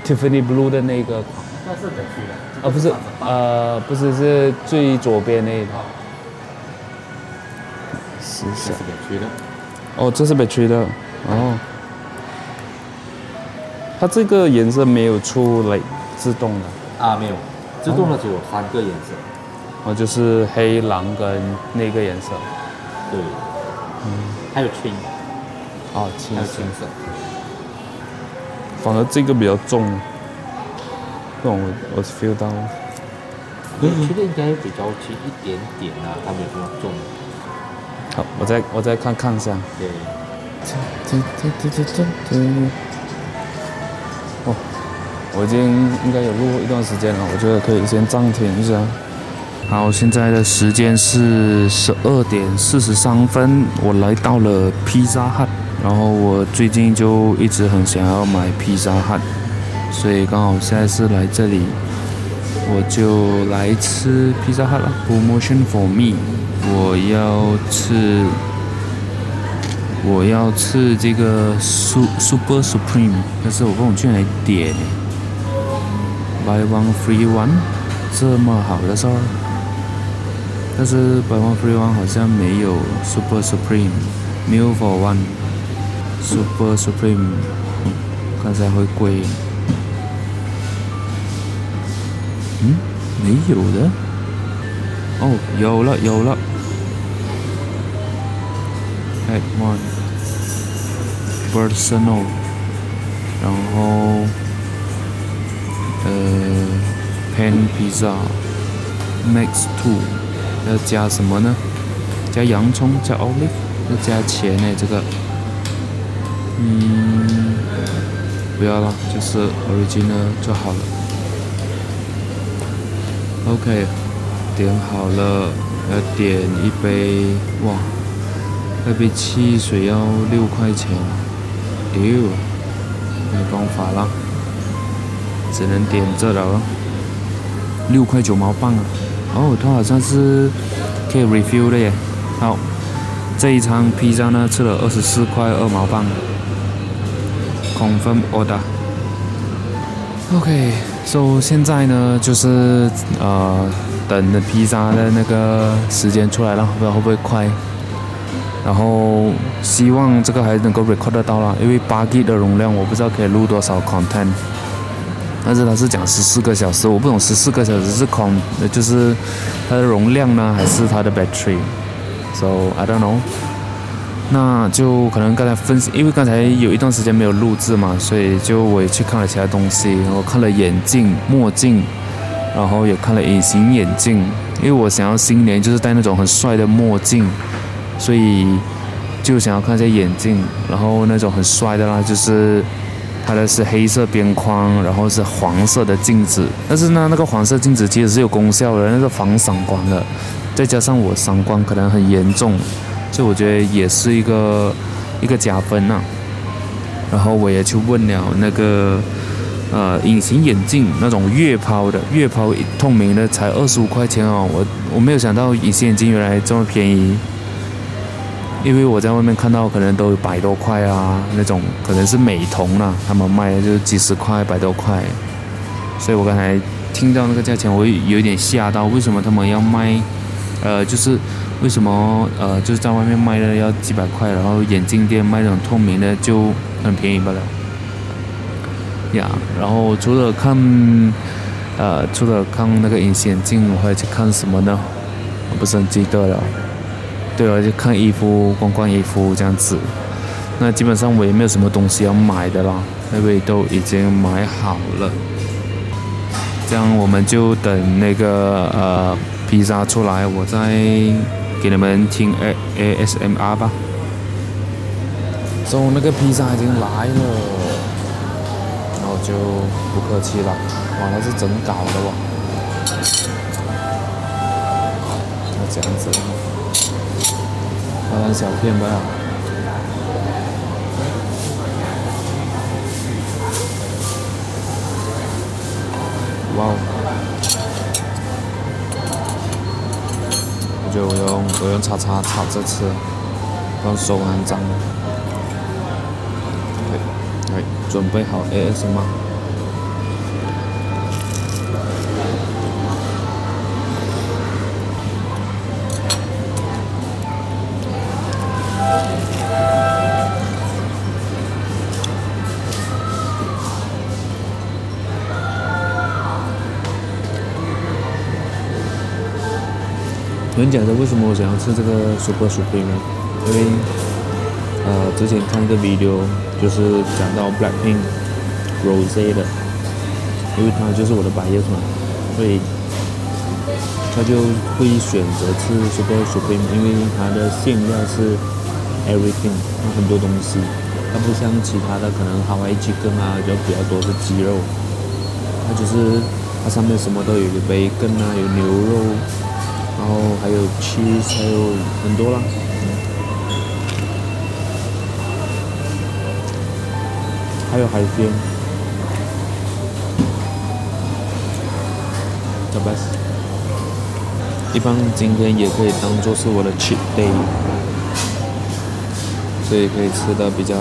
，Tiffany Blue 的那个。那是北区的。啊，不是，呃，不是，是最左边那是北区的。哦，这是北区的。哦。它这个颜色没有出来自动的。啊，没有。自动的只有三个颜色。哦，就是黑、蓝跟那个颜色。对。嗯。还有青。哦，青色。青色。反而这个比较重。我我是 feel 到。我觉得应该比较轻一点点啊，它没有那么重。好，我再我再看看一下。对。哦，我已经应该有录一段时间了，我觉得可以先暂停一下。好，现在的时间是十二点四十三分，我来到了披萨汉，然后我最近就一直很想要买披萨汉，所以刚好现在是来这里，我就来吃披萨汉了。Promotion for me，我要吃，我要吃这个 Super Supreme，但是我不懂去哪里点，Buy one free one，这么好的事儿。但是 Buy One Free One 好像没有 Super Supreme Meal for One Super Supreme，刚才会贵。嗯，没有的。哦，有了有了。Add one personal，然后呃，Pan Pizza Max Two。要加什么呢？加洋葱，加 olive，要加钱呢？这个，嗯，不要了，就是 original 就好了。OK，点好了，要点一杯，哇，那杯汽水要六块钱，丢，没办法了，只能点这了，六块九毛半啊。哦，它好像是可以 refill 的耶。好，这一餐披萨呢，吃了二十四块二毛半。Confirm order。OK，so 现在呢，就是呃，等的披萨的那个时间出来了，不知道会不会快。然后希望这个还能够 record 得到了，因为八 G 的容量，我不知道可以录多少 content。但是它是讲十四个小时，我不懂十四个小时是 con，，就是它的容量呢，还是它的 battery？So I don't know。那就可能刚才分析，因为刚才有一段时间没有录制嘛，所以就我也去看了其他东西，我看了眼镜、墨镜，然后也看了隐形眼镜，因为我想要新年就是戴那种很帅的墨镜，所以就想要看一下眼镜，然后那种很帅的啦，就是。它的是黑色边框，然后是黄色的镜子，但是呢，那个黄色镜子其实是有功效的，那个防散光的，再加上我散光可能很严重，这我觉得也是一个一个加分呐、然后我也去问了那个呃隐形眼镜那种月抛的，月抛透明的才二十五块钱哦，我我没有想到隐形眼镜原来这么便宜。因为我在外面看到可能都百多块啊，那种可能是美瞳啦，他们卖的就是几十块、百多块，所以我刚才听到那个价钱，我有点吓到。为什么他们要卖？呃，就是为什么呃，就是在外面卖的要几百块，然后眼镜店卖那种透明的就很便宜罢了。呀，然后除了看呃，除了看那个隐形眼镜，我还去看什么呢？我不是很记得了。对啊，就看衣服，逛逛衣服这样子。那基本上我也没有什么东西要买的啦，因为都已经买好了。这样我们就等那个呃披萨出来，我再给你们听 A A S M R 吧。中午那个披萨已经来了，然后就不客气了。哇，它是整搞的哇！要这样子。小片吧。哇哦！我用叉叉叉着吃刚收完帐对，来准备好 as 吗？有人讲的为什么我想要吃这个 Super Supreme 呢？因为呃之前看一个 video 就是讲到 Blackpink Rose 的，因为它就是我的白叶嘛，所以他就会选择吃 Super Supreme，因为它的馅料是 everything，它很多东西，它不像其他的可能 Hawaii Chicken 啊，就比较多是鸡肉，它就是它上面什么都有，有培根啊，有牛肉，然后还有吃还有很多啦。还有海鲜。一般今天也可以当做是我的 cheat day，所以可以吃的比较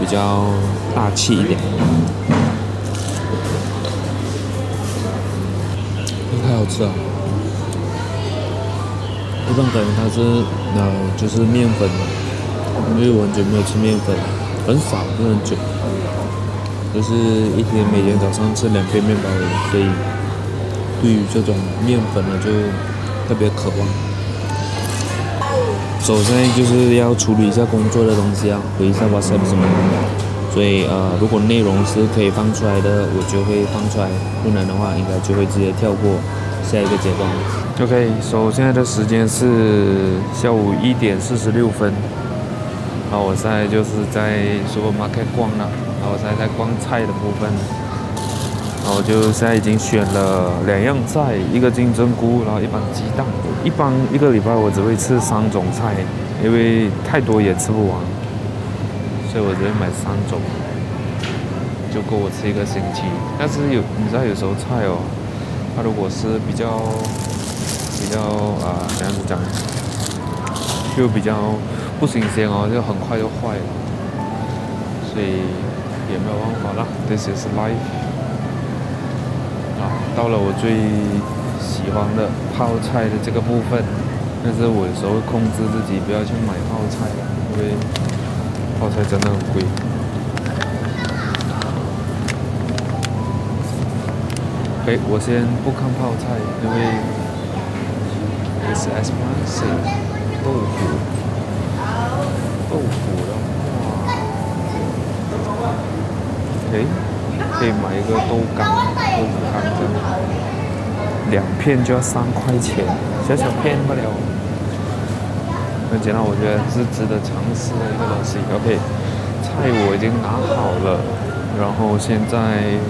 比较大气一点。太好吃了！这种感觉它是呃就是面粉嘛，因为我很久没有吃面粉。很少，不很久，就是一天每天早上吃两片面包，所以对于这种面粉呢，就特别渴望。首先就是要处理一下工作的东西啊，回一下 WhatsApp 什么的。所以呃，如果内容是可以放出来的，我就会放出来；不能的话，应该就会直接跳过下一个阶段。OK，so 现在的时间是下午一点四十六分。然后我现在就是在 supermarket 逛了，然后我现在在逛菜的部分，然后我就现在已经选了两样菜，一个金针菇，然后一般鸡蛋。一般一个礼拜我只会吃三种菜，因为太多也吃不完，所以我只会买三种，就够我吃一个星期。但是有你知道有时候菜哦，它如果是比较比较啊，这样子讲，就比较。不新鲜哦，就很快就坏了，所以也没有办法啦。This is life。啊，到了我最喜欢的泡菜的这个部分，但是我有时候会控制自己不要去买泡菜，因为泡菜真的很贵。OK，我先不看泡菜，因为 it's expensive，豆腐。豆腐的话，诶，可以买一个豆干，豆腐干真的，两片就要三块钱，小小片不了。那简单我觉得是值得尝试的一个东西。OK，菜我已经拿好了，然后现在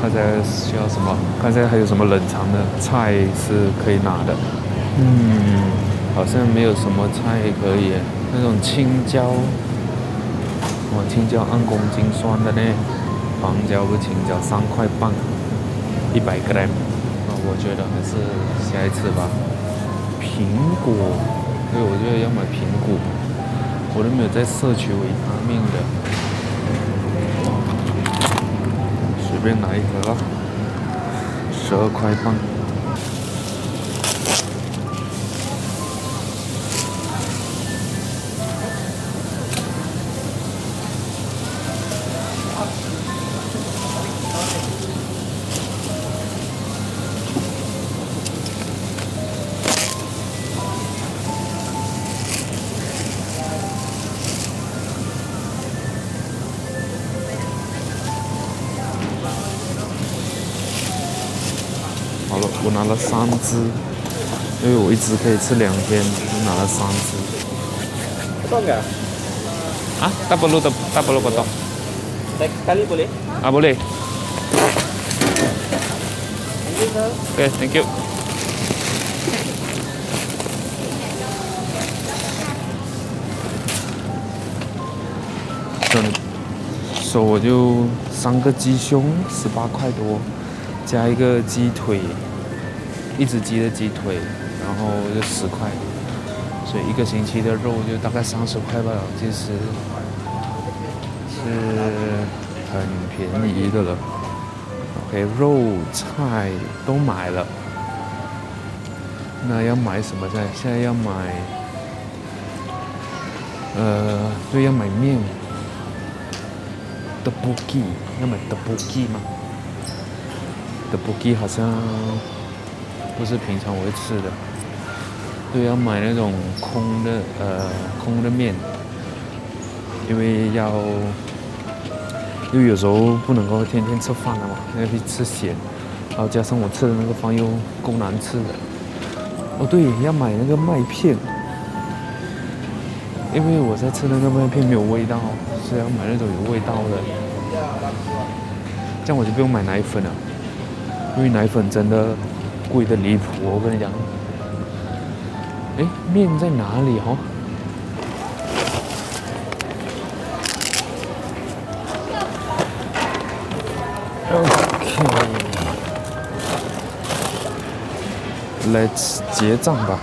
看一下需要什么，看一下还有什么冷藏的菜是可以拿的。嗯，好像没有什么菜可以。那种青椒，哇，青椒按公斤算的呢，黄椒不青椒，三块半，一百 gram，那我觉得还是下一次吧。苹果，对，我觉得要买苹果，我都没有在摄取维他命的，随便拿一盒，十二块半。三只，因为我一只可以吃两天，就拿了三只。多少？啊？大不鲁的，大不鲁不多。来，咖喱不哩？啊，不哩。对，Thank you。所以，所以我就三个鸡胸，十八块多，加一个鸡腿。一只鸡的鸡腿，然后就十块，所以一个星期的肉就大概三十块吧，其实是很便宜的了。OK，肉菜都买了，那要买什么菜？现在要买，呃，对，要买面。德不记要买 Tteokbokki 吗？Tteokbokki 好像。不是平常我会吃的，对，要买那种空的呃空的面，因为要，因为有时候不能够天天吃饭了嘛，要去吃咸，然后加上我吃的那个饭又够难吃的。哦，对，要买那个麦片，因为我在吃那个麦片没有味道，是要买那种有味道的。这样我就不用买奶粉了，因为奶粉真的贵的离谱。我跟你讲，哎，面在哪里哦 OK，来结账吧。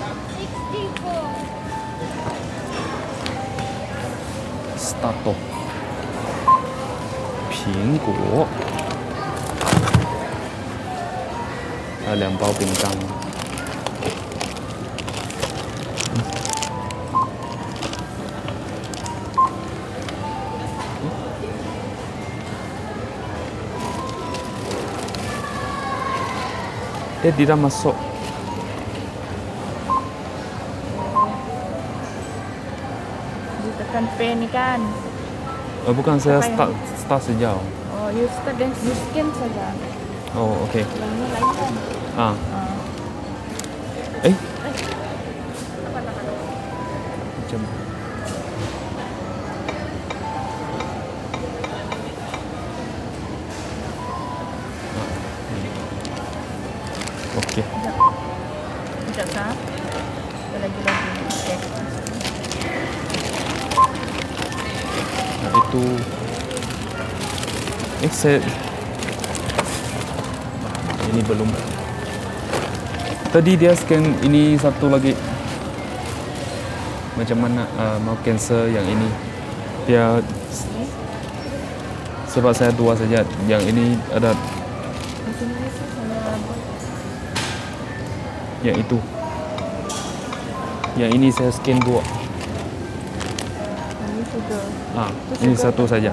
包饼干。Eh, tidak masuk. Ditekan pay ni kan. Oh, bukan saya Apa yang- start start sejauh. Oh, you start dan you scan saja. Oh, okey. Yang ni lain kan. 啊。哎。Okay. Sekejap. Sekejap, sah. Lagi-lagi. Nah Itu. Eh, saya... Tadi dia scan ini satu lagi Macam mana uh, mau cancel yang ini Dia Sebab saya dua saja Yang ini ada yang itu Yang ini saya scan dua Yang ni sudah. Ah, ini sugar. satu saja.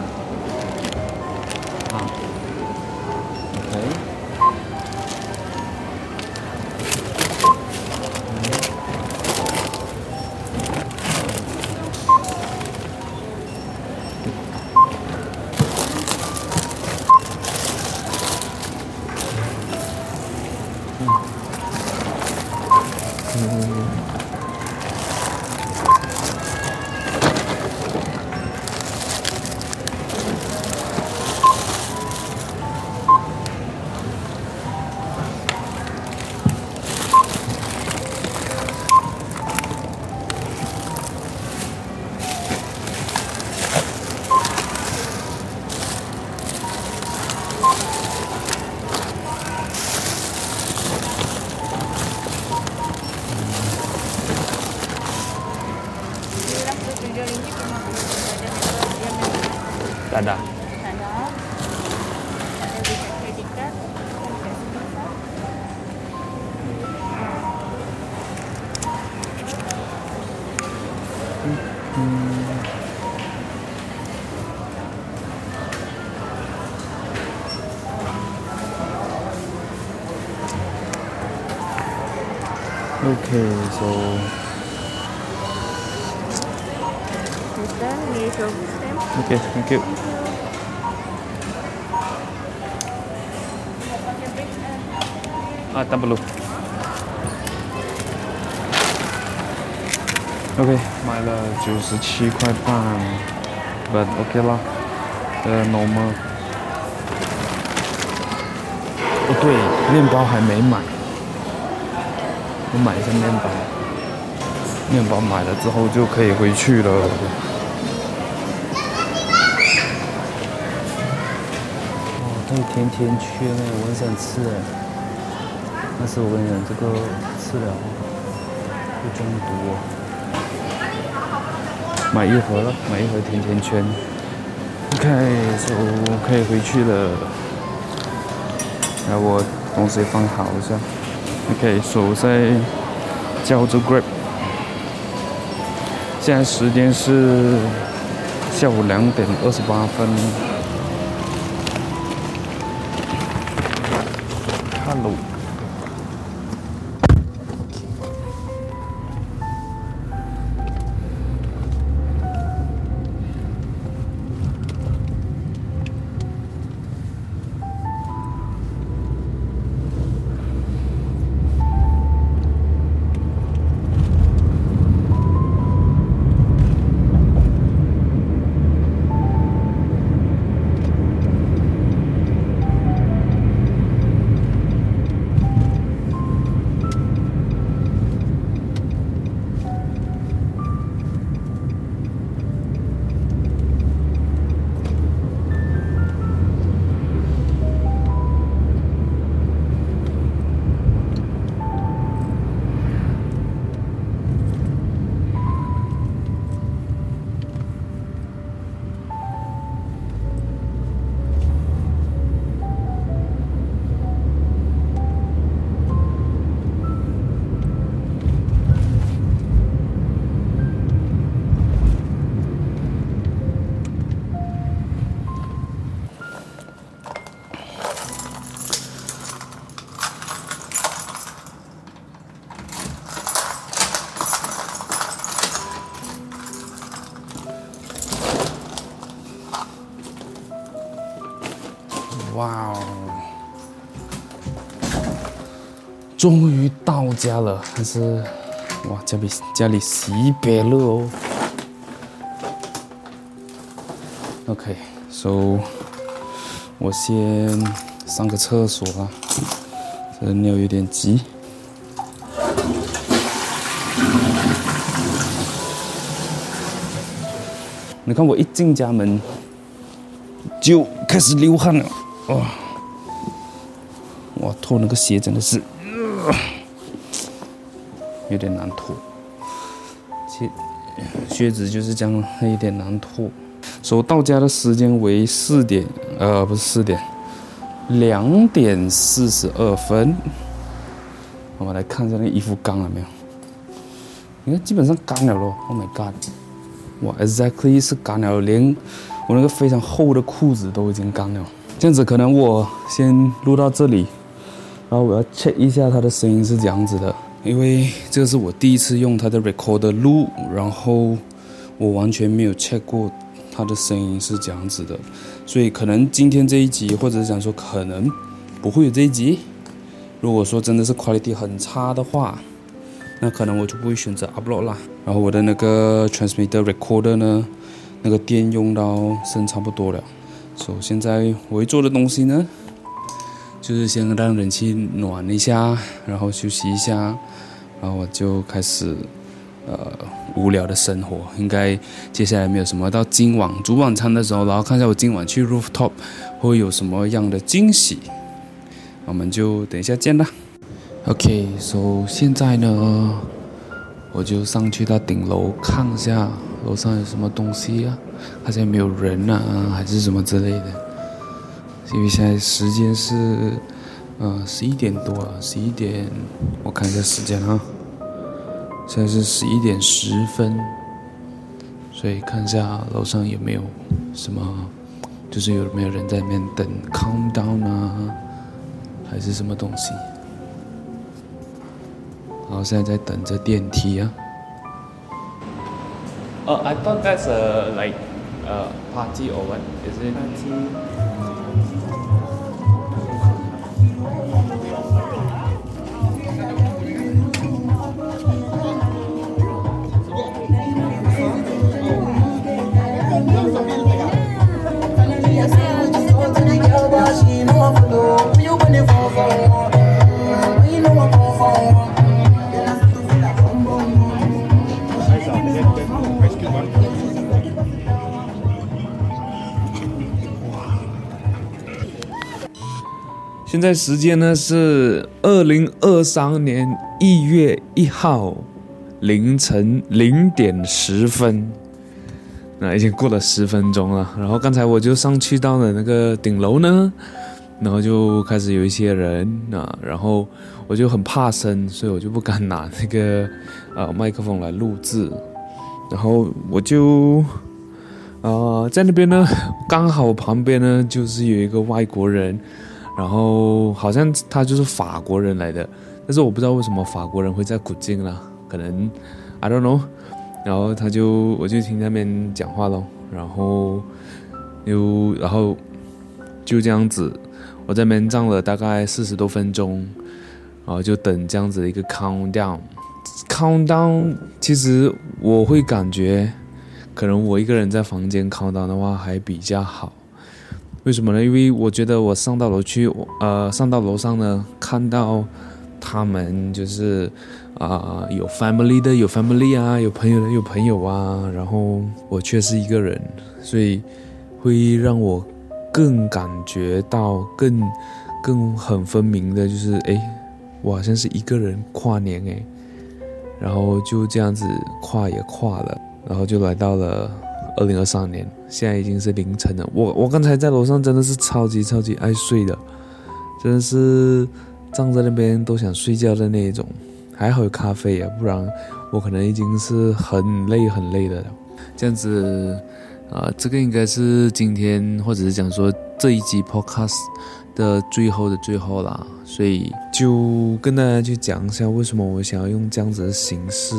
Ah, tak perlu. OK，买了九十七块半，but OK 啦，呃，normal。哦对，面包还没买，我买一下面包，面包买了之后就可以回去了。哦，对，甜甜圈哎，我很想吃哎。但是我跟你讲，这个吃了会中毒哦。买一盒了，买一盒甜甜圈。OK，就可以回去了。然后我东西放好一下。OK，手在叫着 Grab。现在时间是下午两点二十八分。终于到家了，但是哇，家里家里洗白了哦。OK，so 我先上个厕所啊，这尿有点急。你看我一进家门就开始流汗了，哇！哇，脱那个鞋真的是，有点难脱。鞋靴子就是这样，有点难脱。说到家的时间为四点，呃，不是四点，两点四十二分。我们来看一下那衣服干了没有？你看，基本上干了咯。Oh my god！哇，exactly 是干了，连我那个非常厚的裤子都已经干了。这样子可能我先录到这里，然后我要 check 一下它的声音是这样子的，因为这个是我第一次用它的 recorder 录，然后我完全没有 check 过它的声音是这样子的，所以可能今天这一集，或者是讲说可能不会有这一集。如果说真的是 quality 很差的话，那可能我就不会选择 upload 啦。然后我的那个 transmitter recorder 呢，那个电用到剩差不多了。所以现在我会做的东西呢，就是先让人气暖一下，然后休息一下，然后我就开始呃无聊的生活。应该接下来没有什么。到今晚煮晚餐的时候，然后看一下我今晚去 rooftop 会有什么样的惊喜。我们就等一下见啦。OK，so 现在呢，我就上去到顶楼看一下楼上有什么东西啊，好像没有人啊，还是什么之类的。因为现在时间是，呃，十一点多了，十一点，我看一下时间啊，现在是十一点十分，所以看一下楼上有没有什么，就是有没有人在那边等 countdown 啊，还是什么东西。然后现在在等着电梯啊。哦、uh,，I thought that's a like a party or what? Is it? Party. 现在时间呢是二零二三年一月一号凌晨零点十分，那已经过了十分钟了。然后刚才我就上去到了那个顶楼呢，然后就开始有一些人啊，然后我就很怕生，所以我就不敢拿那个呃麦克风来录制，然后我就啊、在那边呢，刚好旁边呢就是有一个外国人。然后好像他就是法国人来的，但是我不知道为什么法国人会在古晋啦，可能 I don't know。然后他就我就听那边讲话咯，然后又然后就这样子，我在那边站了大概四十多分钟，然后就等这样子的一个 countdown。countdown 其实我会感觉，可能我一个人在房间 countdown 的话还比较好。为什么呢？因为我觉得我上到楼去，呃，上到楼上呢，看到他们就是啊、有 family 的有 family 啊，有朋友的有朋友啊，然后我却是一个人，所以会让我更感觉到更更很分明的，就是诶，我好像是一个人跨年诶，然后就这样子跨也跨了，然后就来到了。二零二三年，现在已经是凌晨了。我我刚才在楼上真的是超级超级爱睡的，真的是站在那边都想睡觉的那一种。还好有咖啡啊，不然我可能已经是很累很累的了。这样子啊、这个应该是今天或者是讲说这一集 podcast 的最后的最后啦，所以就跟大家去讲一下为什么我想要用这样子的形式。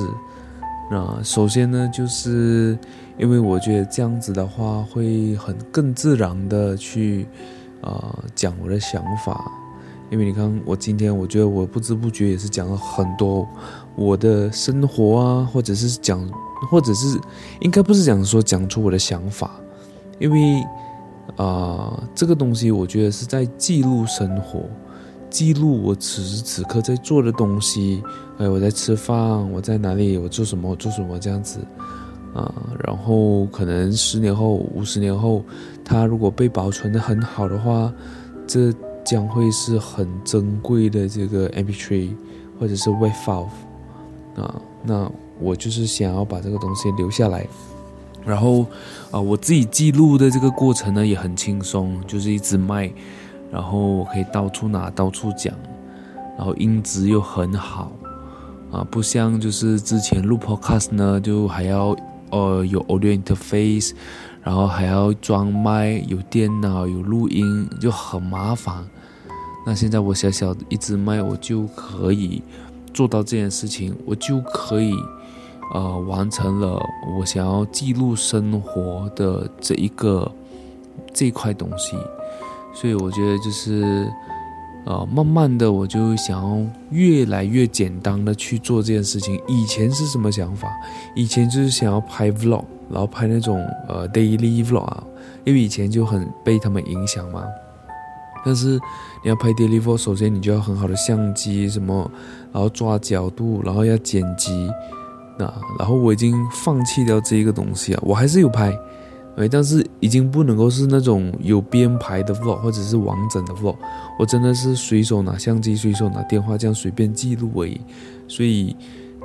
那首先呢，就是因为我觉得这样子的话会很更自然的去，啊、呃讲我的想法，因为你看我今天，我觉得我不知不觉也是讲了很多我的生活啊，或者是讲，或者是应该不是讲说讲出我的想法，因为啊、呃、这个东西我觉得是在记录生活。记录我此时此刻在做的东西，哎，我在吃饭，我在哪里，我做什么，我做什么这样子，啊，然后可能十年后、五十年后，它如果被保存得很好的话，这将会是很珍贵的这个 MP3 或者是 WAV file，啊，那我就是想要把这个东西留下来，然后啊，我自己记录的这个过程呢也很轻松，就是一直卖。然后我可以到处拿，到处讲，然后音质又很好，啊，不像就是之前录 podcast 呢，就还要呃有 audio interface，然后还要装麦，有电脑，有录音，就很麻烦。那现在我小小的一支麦，我就可以做到这件事情，我就可以呃完成了我想要记录生活的这一个这块东西。所以我觉得就是，呃，慢慢的我就想要越来越简单的去做这件事情。以前是什么想法？以前就是想要拍 vlog，然后拍那种呃 daily vlog 啊，因为以前就很被他们影响嘛。但是你要拍 daily vlog，首先你就要很好的相机什么，然后抓角度，然后要剪辑，那然后我已经放弃掉这一个东西啊，我还是有拍。哎，但是已经不能够是那种有编排的 vlog，或者是完整的 vlog。我真的是随手拿相机，随手拿电话，这样随便记录而已。所以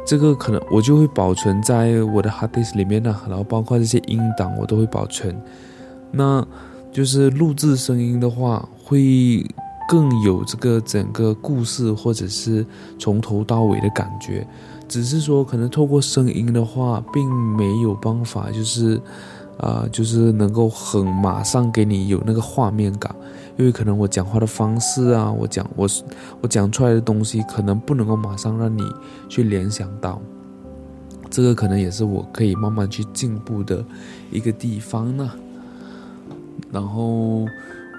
这个可能我就会保存在我的 hard disk 里面呢，然后包括这些音档我都会保存。那就是录制声音的话，会更有这个整个故事，或者是从头到尾的感觉。只是说可能透过声音的话，并没有办法，就是。啊、就是能够很马上给你有那个画面感，因为可能我讲话的方式啊，我讲我我讲出来的东西，可能不能够马上让你去联想到，这个可能也是我可以慢慢去进步的一个地方呢。然后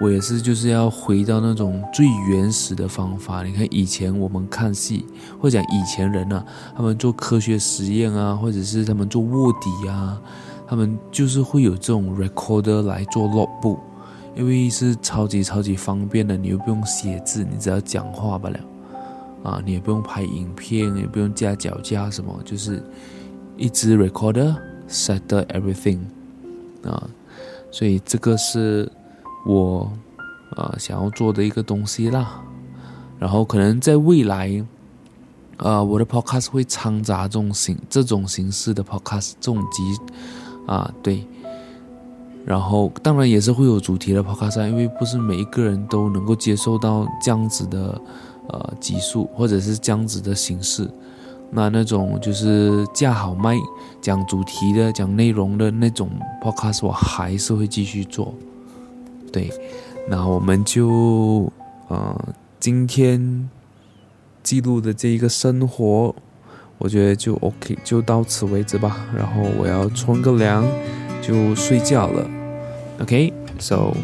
我也是就是要回到那种最原始的方法。你看以前我们看戏，或者讲以前人啊，他们做科学实验啊，或者是他们做卧底啊。他们就是会有这种 recorder 来做 logo 布因为是超级超级方便的，你又不用写字，你只要讲话罢了，啊，你也不用拍影片，也不用加脚架什么，就是一支 recorder set everything，啊，所以这个是我啊想要做的一个东西啦。然后可能在未来，啊，我的 podcast 会掺杂这种形这种形式的 podcast 这种集。啊，对，然后当然也是会有主题的 podcast，因为不是每一个人都能够接受到这样子的呃集数或者是这样子的形式。那那种就是架好麦讲主题的、讲内容的那种 podcast，我还是会继续做。对，那我们就呃今天记录的这一个生活。我觉得就 OK，就到此为止吧。然后我要冲个凉，就睡觉了。OK，so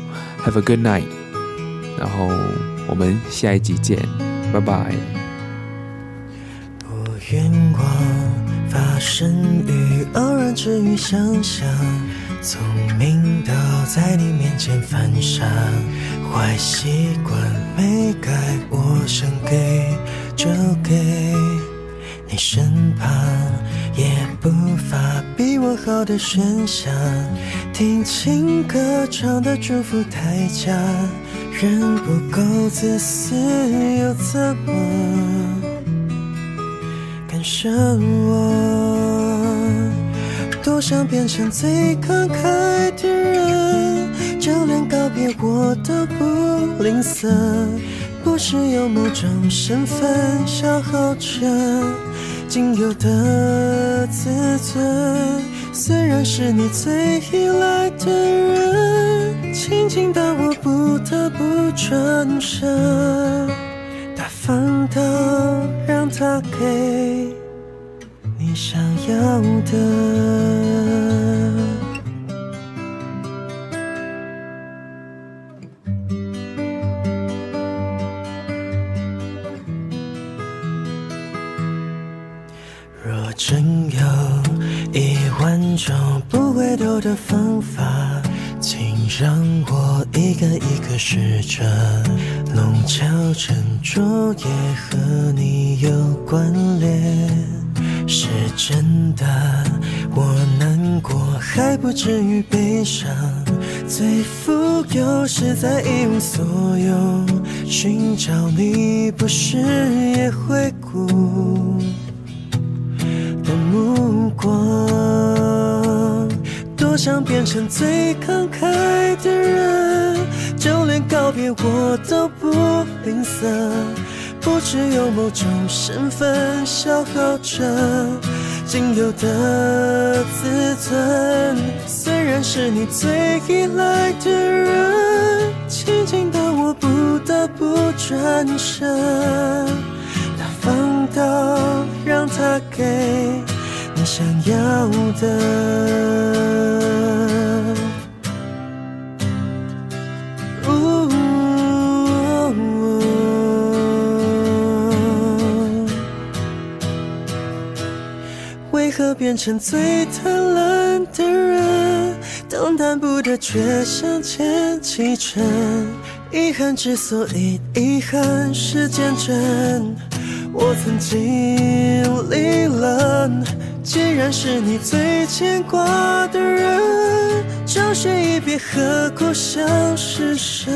have a good night。然后我们下一集见，拜拜。不愿光发生于偶然之余想想，聪明到在你面前犯傻，坏习惯没改，我想给就给。你身旁也不乏比我好的选项，听情歌唱的祝福太假，人不够自私又怎么干涉我？多想变成最慷慨的人，就连告别我都不吝啬，不是有某种身份消耗着。仅有的自尊，虽然是你最依赖的人，亲近到我不得不转身，大方到让他给你想要的。一个一个试着。弄巧成拙也和你有关联。是真的，我难过还不至于悲伤，最富有是在一无所有，寻找你不是也会哭的目光，多想变成最慷慨的人，就连告别我都不吝啬。不只有某种身份消耗着仅有的自尊，虽然是你最依赖的人，亲近到我不得不转身，大方到让他给你想要的。变成最贪婪的人，动弹不得却向前启程。遗憾之所以遗憾是见证，我曾经历了。既然是你最牵挂的人，教学一别，何苦想施舍？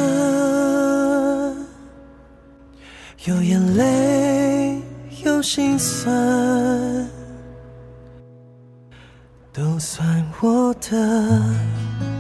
有眼泪，有心酸。都算我的。